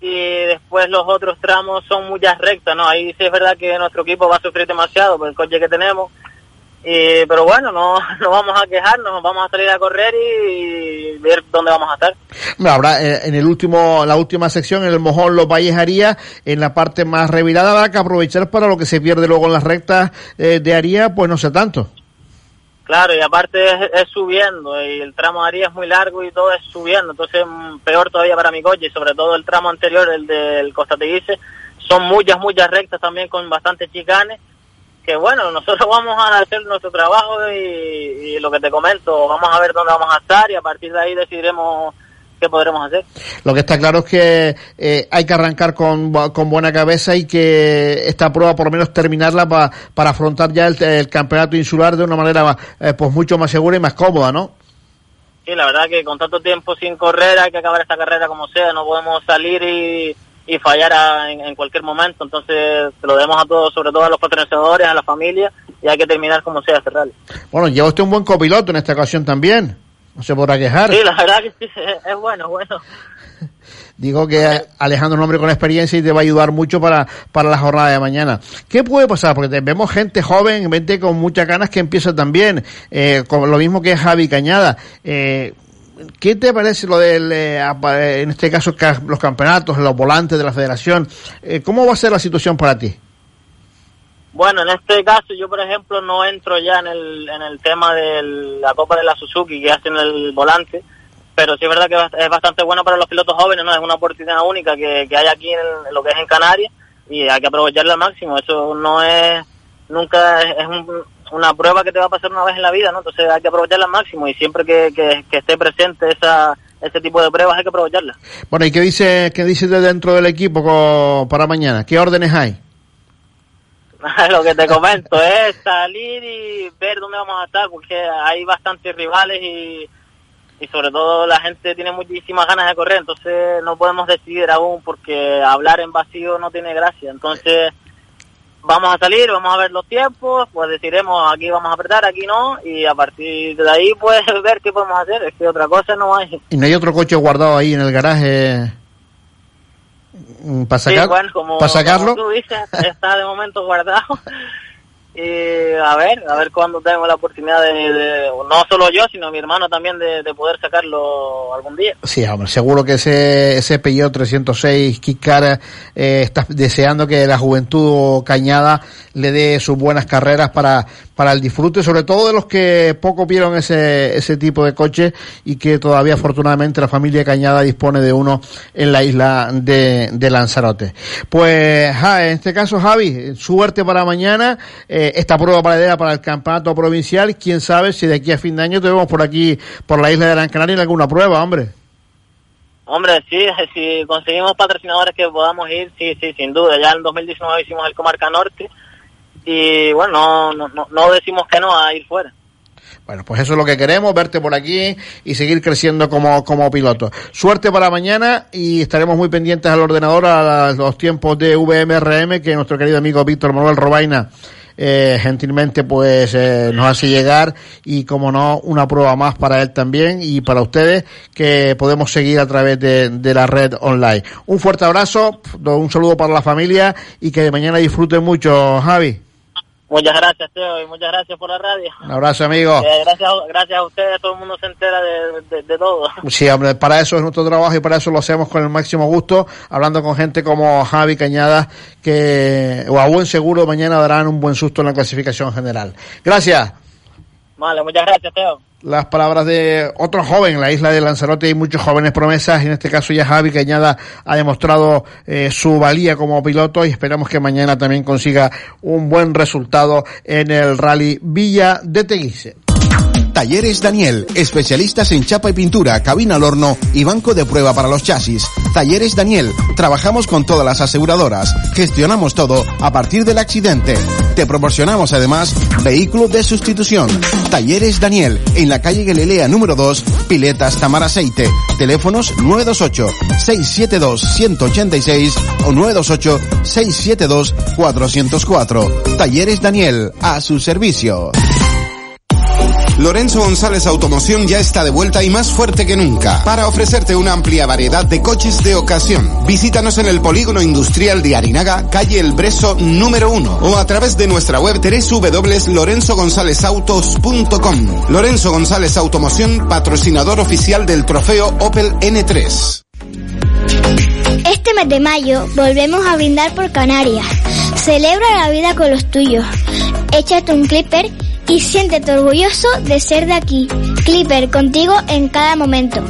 y después los otros tramos son muchas rectas, ¿no? Ahí sí es verdad que nuestro equipo va a sufrir demasiado por el coche que tenemos, y, pero bueno, no, no vamos a quejarnos, vamos a salir a correr y, ver dónde vamos a estar. Bueno, Habrá eh, en el último, la última sección, en el Mojón Los Valles Aría, en la parte más revirada, habrá que aprovechar para lo que se pierde luego en las rectas eh, de Aría, pues no sé tanto. Claro, y aparte es, subiendo, y el tramo de Aría es muy largo y todo es subiendo, entonces mm, peor todavía para mi coche, y sobre todo el tramo anterior, el del Costa Teguise, son muchas, muchas rectas también con bastantes chicanes, que bueno, nosotros vamos a hacer nuestro trabajo y lo que te comento, vamos a ver dónde vamos a estar y a partir de ahí decidiremos qué podremos hacer. Lo que está claro es que eh, hay que arrancar con, con buena cabeza y que esta prueba por lo menos terminarla pa- para afrontar ya el, el campeonato insular de una manera eh, pues mucho más segura y más cómoda, ¿no? Sí, la verdad que con tanto tiempo sin correr hay que acabar esta carrera como sea, no podemos salir y, y fallar a- en, en cualquier momento, entonces se lo debemos a todos, sobre todo a los patrocinadores, a la familia, y hay que terminar como sea rally. Bueno, lleva usted un buen copiloto en esta ocasión también. No se podrá quejar. Sí, la verdad que sí, es, bueno, bueno. Digo que Alejandro es un hombre con experiencia y te va a ayudar mucho para, para la jornada de mañana. ¿Qué puede pasar? Porque te- vemos gente joven, gente con muchas ganas que empieza también, eh, con lo mismo que Javi Cañada. Eh, ¿Qué te parece lo del, eh, eh, en este caso, ca- los campeonatos, los volantes de la federación? ¿Cómo va a ser la situación para ti? Bueno, en este caso yo, por ejemplo, no entro ya en el, en el tema de la Copa de la Suzuki que hacen el volante, pero sí es verdad que es bastante bueno para los pilotos jóvenes, ¿no? Es una oportunidad única que, que hay aquí en, en lo que es en Canarias y hay que aprovecharla al máximo. Eso no es, nunca es, un- una prueba que te va a pasar una vez en la vida, ¿no? Entonces hay que aprovecharla al máximo y siempre que, que, esté presente esa, ese tipo de pruebas hay que aprovecharla. Bueno, ¿y qué dice, qué dice de dentro del equipo para mañana? ¿Qué órdenes hay? lo que te comento es salir y ver dónde vamos a estar porque hay bastantes rivales y, y sobre todo la gente tiene muchísimas ganas de correr entonces no podemos decidir aún porque hablar en vacío no tiene gracia. Entonces vamos a salir vamos a ver los tiempos pues decidiremos aquí vamos a apretar aquí no y a partir de ahí pues ver qué podemos hacer es que otra cosa no hay. ¿Y no hay otro coche guardado ahí en el garaje para Sí, sacar, bueno, como, para sacarlo? como tú dices está de momento guardado y a ver, a ver cuándo tenemos la oportunidad de, de- no solo yo, sino mi hermano también de, de poder sacarlo algún día. Sí, hombre, seguro que ese, ese Peugeot 306 Kikar eh, está deseando que la juventud cañada le dé sus buenas carreras para, para el disfrute, sobre todo de los que poco vieron ese, ese tipo de coche y que todavía afortunadamente la familia Cañada dispone de uno en la isla de, de Lanzarote. Pues ja, en este caso Javi, suerte para mañana, eh, esta prueba paradera para el campeonato provincial, quién sabe si de aquí a fin de año te vemos por aquí, por la isla de Gran Canaria alguna prueba, hombre. Hombre, sí, si conseguimos patrocinadores que podamos ir, sí, sí, sin duda. Ya en 2019 hicimos el Comarca Norte y bueno, no, no, no, decimos que no a ir fuera. Bueno, pues eso es lo que queremos, verte por aquí y seguir creciendo como, como piloto. Suerte para mañana y estaremos muy pendientes al ordenador a los tiempos de VMRM que nuestro querido amigo Víctor Manuel Robaina eh, gentilmente pues eh, nos hace llegar y como no una prueba más para él también y para ustedes que podemos seguir a través de, de la red online. Un fuerte abrazo, un saludo para la familia y que mañana disfruten mucho, Javi. Muchas gracias, Teo, y muchas gracias por la radio. Un abrazo, amigo. Eh, gracias, gracias a ustedes, todo el mundo se entera de, de, de todo. Sí, hombre, para eso es nuestro trabajo y para eso lo hacemos con el máximo gusto, hablando con gente como Javi Cañada, que o a buen seguro mañana darán un buen susto en la clasificación general. Gracias. Vale, muchas gracias, Teo. Las palabras de otro joven en la isla de Lanzarote hay muchos jóvenes promesas, en este caso ya Javi Cañada ha demostrado eh, su valía como piloto y esperamos que mañana también consiga un buen resultado en el rally Villa de Teguise. Talleres Daniel, especialistas en chapa y pintura, cabina al horno y banco de prueba para los chasis. Talleres Daniel, trabajamos con todas las aseguradoras, gestionamos todo a partir del accidente. Te proporcionamos además vehículo de sustitución. Talleres Daniel, en la calle Galilea número 2, Piletas Tamar Aceite. Teléfonos 928-672-186 o 928-672-404. Talleres Daniel, a su servicio. Lorenzo González Automoción ya está de vuelta y más fuerte que nunca para ofrecerte una amplia variedad de coches de ocasión. Visítanos en el Polígono Industrial de Arinaga, calle El Breso número 1 o a través de nuestra web www.lorenzogonzalezautos.com. Lorenzo González Automoción, patrocinador oficial del trofeo Opel N3. Este mes de mayo volvemos a brindar por Canarias. Celebra la vida con los tuyos. Échate un clipper y siéntete orgulloso de ser de aquí. Clipper contigo en cada momento.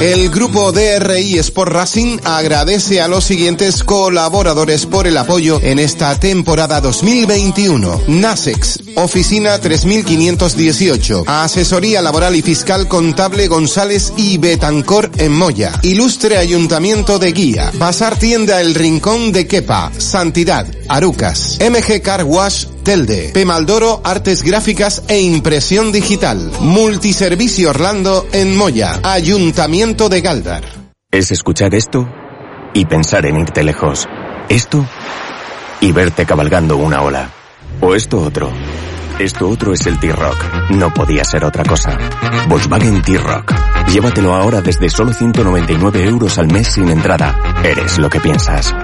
El grupo DRI Sport Racing agradece a los siguientes colaboradores por el apoyo en esta temporada 2021. Nasex, Oficina 3518, Asesoría Laboral y Fiscal Contable González y Betancor en Moya, Ilustre Ayuntamiento de Guía, Pasar Tienda El Rincón de Quepa, Santidad, Arucas, MG Car Wash Telde, Pemaldoro Artes Gráficas e Impresión Digital, Multiservicio Orlando en Moya, Ayuntamiento de Galdar. Es escuchar esto y pensar en irte lejos. Esto y verte cabalgando una ola. O esto otro. Esto otro es el T-Rock. No podía ser otra cosa. Volkswagen T-Rock. Llévatelo ahora desde solo 199 euros al mes sin entrada. Eres lo que piensas.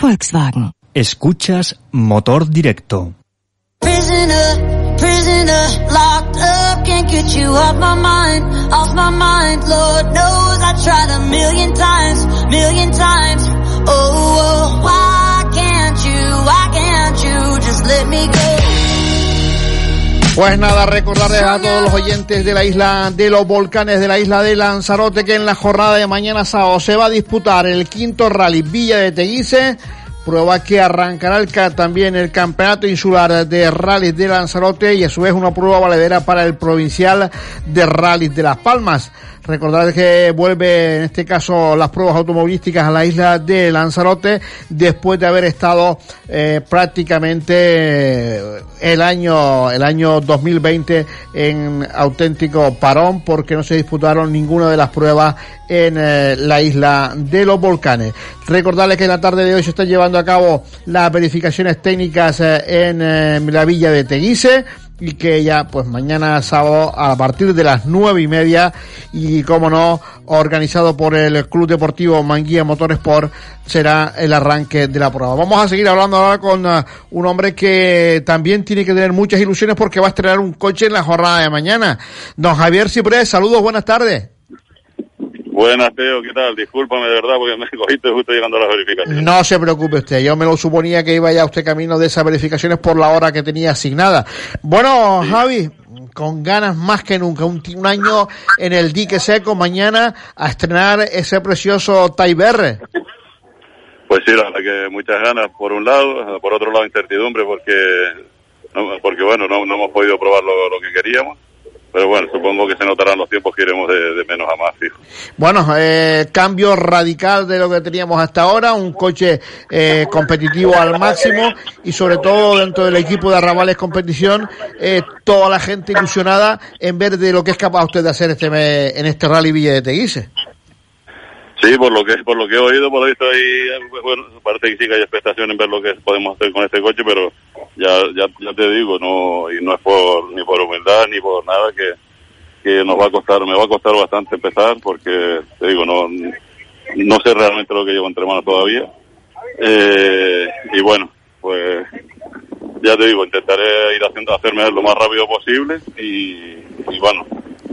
Volkswagen. Escuchas Motor Directo. Prisoner, prisoner, locked up, can't get you off my mind, off my mind. Lord knows I tried a million times, million times. Oh, oh, why can't you, why can't you just let me go? Pues nada, recordarles a todos los oyentes de la isla de los volcanes de la isla de Lanzarote que en la jornada de mañana sábado se va a disputar el quinto rally Villa de Teguise, prueba que arrancará también el campeonato insular de rally de Lanzarote y a su vez una prueba valedera para el provincial de rally de Las Palmas. Recordar que vuelve en este caso las pruebas automovilísticas a la isla de Lanzarote después de haber estado eh, prácticamente eh, el año el año 2020 en auténtico parón porque no se disputaron ninguna de las pruebas en eh, la isla de los volcanes. Recordarles que en la tarde de hoy se están llevando a cabo las verificaciones técnicas eh, en eh, la villa de Teguise y que ya pues mañana sábado a partir de las nueve y media y como no organizado por el Club Deportivo Manguía Motorsport será el arranque de la prueba. Vamos a seguir hablando ahora con uh, un hombre que también tiene que tener muchas ilusiones porque va a estrenar un coche en la jornada de mañana. Don Javier Ciprés, saludos, buenas tardes. Buenas, Teo, ¿qué tal? Discúlpame de verdad porque me cogiste justo llegando a las verificaciones. No se preocupe usted, yo me lo suponía que iba ya usted camino de esas verificaciones por la hora que tenía asignada. Bueno, Javi, con ganas más que nunca, un, un año en el dique seco, mañana a estrenar ese precioso Taiberre. Pues sí, la verdad que muchas ganas por un lado, por otro lado incertidumbre porque, no, porque bueno, no, no hemos podido probar lo, lo que queríamos pero bueno, supongo que se notarán los tiempos que iremos de, de menos a más, fijo. Bueno, eh, cambio radical de lo que teníamos hasta ahora, un coche eh, competitivo al máximo y sobre todo dentro del equipo de Arrabales Competición, eh, toda la gente ilusionada en ver de lo que es capaz usted de hacer este en este Rally Villa de Teguise. Sí, por lo que por lo que he oído, por lo visto ahí, bueno, parece que sí que hay expectación en ver lo que podemos hacer con este coche, pero ya ya, ya te digo, no y no es por ni por humildad ni por nada que, que nos va a costar, me va a costar bastante empezar porque te digo, no no sé realmente lo que llevo entre manos todavía. Eh, y bueno, pues ya te digo, intentaré ir haciendo hacerme lo más rápido posible y, y bueno.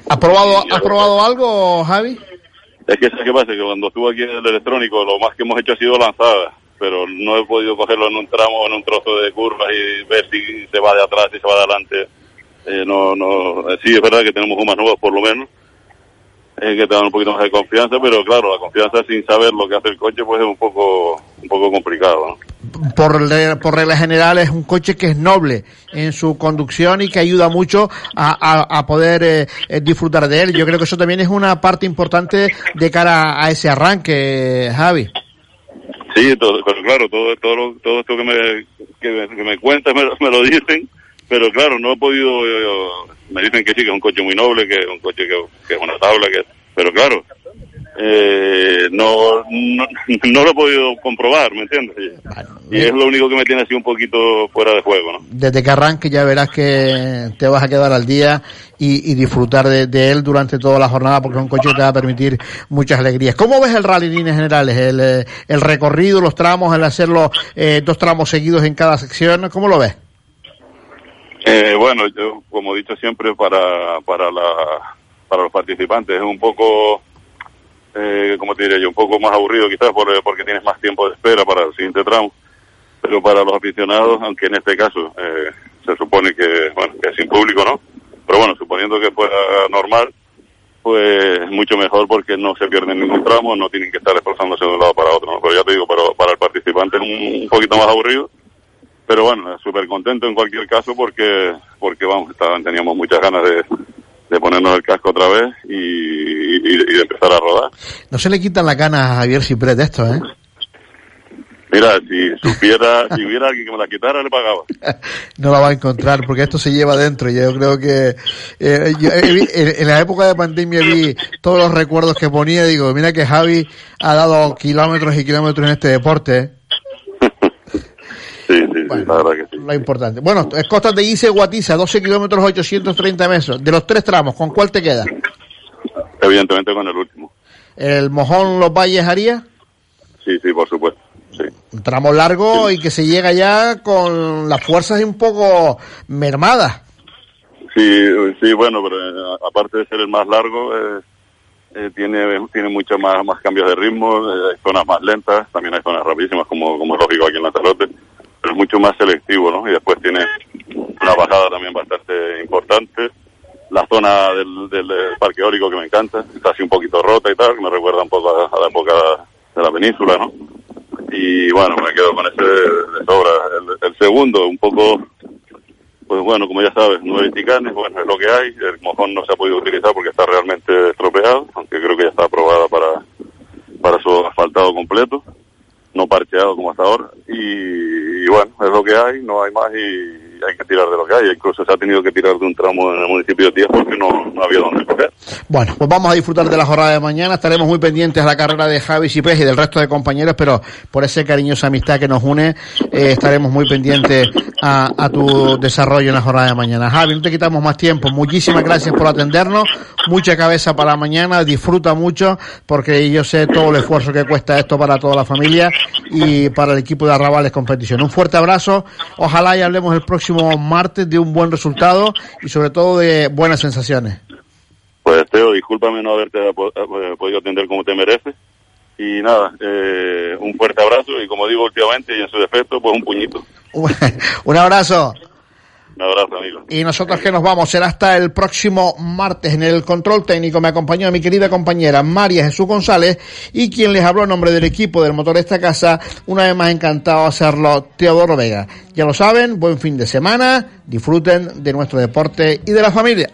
¿Has probado, ¿has probado algo, Javi? Es que, ¿sabes qué pasa? Que cuando estuve aquí en el electrónico, lo más que hemos hecho ha sido lanzada, pero no he podido cogerlo en un tramo, en un trozo de curvas y ver si se va de atrás, si se va de adelante. Eh, no, no, eh, sí, es verdad que tenemos gomas nuevas por lo menos, eh, que te dan un poquito más de confianza, pero claro, la confianza sin saber lo que hace el coche, pues es un poco, un poco complicado. Por, por regla general es un coche que es noble en su conducción y que ayuda mucho a, a- poder eh, eh, disfrutar de él. Yo creo que eso también es una parte importante de cara a ese arranque, Javi. Sí, todo, claro, todo, todo, todo esto que me, que me, cuentas me, me lo dicen, pero claro, no he podido, yo- me dicen que sí, que es un coche muy noble, que es un coche que es una tabla, que, pero claro, eh, no, no, no lo he podido comprobar, ¿me entiendes? Y, y es lo único que me tiene así un poquito fuera de juego, ¿no? Desde que arranque ya verás que te vas a quedar al día y, y disfrutar de, de él durante toda la jornada porque es un coche que te va a permitir muchas alegrías. ¿Cómo ves el rally en líneas generales? El, eh, el recorrido, los tramos, el hacerlo eh, dos tramos seguidos en cada sección, ¿cómo lo ves? Eh, bueno, yo, como he dicho siempre, para, para, la, para los participantes es un poco, eh, como te diría yo, un poco más aburrido quizás por- porque tienes más tiempo de espera para el siguiente tramo. Pero para los aficionados, aunque en este caso eh, se supone que, bueno, que sin público, ¿no? Pero bueno, suponiendo que fuera normal, pues mucho mejor porque no se pierde ningún tramo, no tienen que estar esforzándose de un lado para otro, ¿no? Pero ya te digo, pero para el participante es un, un poquito más aburrido pero bueno, súper contento en cualquier caso porque, porque vamos, estaban, teníamos muchas ganas de, de ponernos el casco otra vez y, y- y de empezar a rodar. No se le quitan las ganas a Javier Ciprés de esto, ¿eh? Mira, si supiera, si hubiera alguien que me la quitara, le pagaba. no la va a encontrar porque esto se lleva dentro. Yo creo que eh, yo, eh, en la época de pandemia vi todos los recuerdos que ponía. Digo, mira que Javi ha dado kilómetros y kilómetros en este deporte. La verdad que sí. Lo importante. Bueno, es Costas de Ice Guatiza, 12 kilómetros 830 metros. De los tres tramos, ¿con cuál te queda? Evidentemente con el último. ¿El Mojón Los Valles Haría? Sí, sí, por supuesto. Sí. Un tramo largo y que se llega ya con las fuerzas un poco mermadas. Sí, sí, bueno, pero eh, aparte de ser el más largo, eh, eh, tiene tiene mucho más más cambios de ritmo, eh, hay zonas más lentas, también hay zonas rapidísimas, como, como es lógico aquí en Lanzarote, pero es mucho más selectivo, ¿no? Y después tiene una bajada también bastante importante, la zona del, del, del parque eólico que me encanta, está así un poquito rota y tal, que me recuerda un poco a, la época de la península, ¿no? Y bueno, me quedo con ese de sobra. El, el segundo, un poco pues bueno, como ya sabes, nueve ticanes, bueno, es lo que hay. El mojón no se ha podido utilizar porque está realmente estropeado, aunque creo que ya está aprobada para, para su asfaltado completo, no parcheado como hasta ahora. Y, y bueno, es lo que hay, no hay más y hay que tirar de lo que hay. Incluso se ha tenido que tirar de un tramo en el municipio de Tías porque no, había dónde coger. Bueno, pues vamos a disfrutar de la jornada de mañana. Estaremos muy pendientes a la carrera de Javi Cipés y del resto de compañeros, pero por esa cariñosa amistad que nos une, eh, estaremos muy pendientes a, a tu desarrollo en la jornada de mañana. Javi, no te quitamos más tiempo. Muchísimas gracias por atendernos. Mucha cabeza para mañana. Disfruta mucho porque yo sé todo el esfuerzo que cuesta esto para toda la familia y para el equipo de Arrabales Competición. Un fuerte abrazo. Ojalá y hablemos el próximo martes de un buen resultado y sobre todo de buenas sensaciones. Pues Teo, discúlpame no haberte eh, podido atender como te mereces. Y nada, eh, un fuerte abrazo y como digo últimamente y en su defecto, pues un puñito. Un abrazo. Un abrazo, amigo. Y nosotros que nos vamos, será hasta el próximo martes en el control técnico. Me acompañó mi querida compañera María Jesús González y quien les habló en nombre del equipo del motor de esta casa, una vez más encantado de hacerlo, Teodoro Vega. Ya lo saben, buen fin de semana, disfruten de nuestro deporte y de la familia.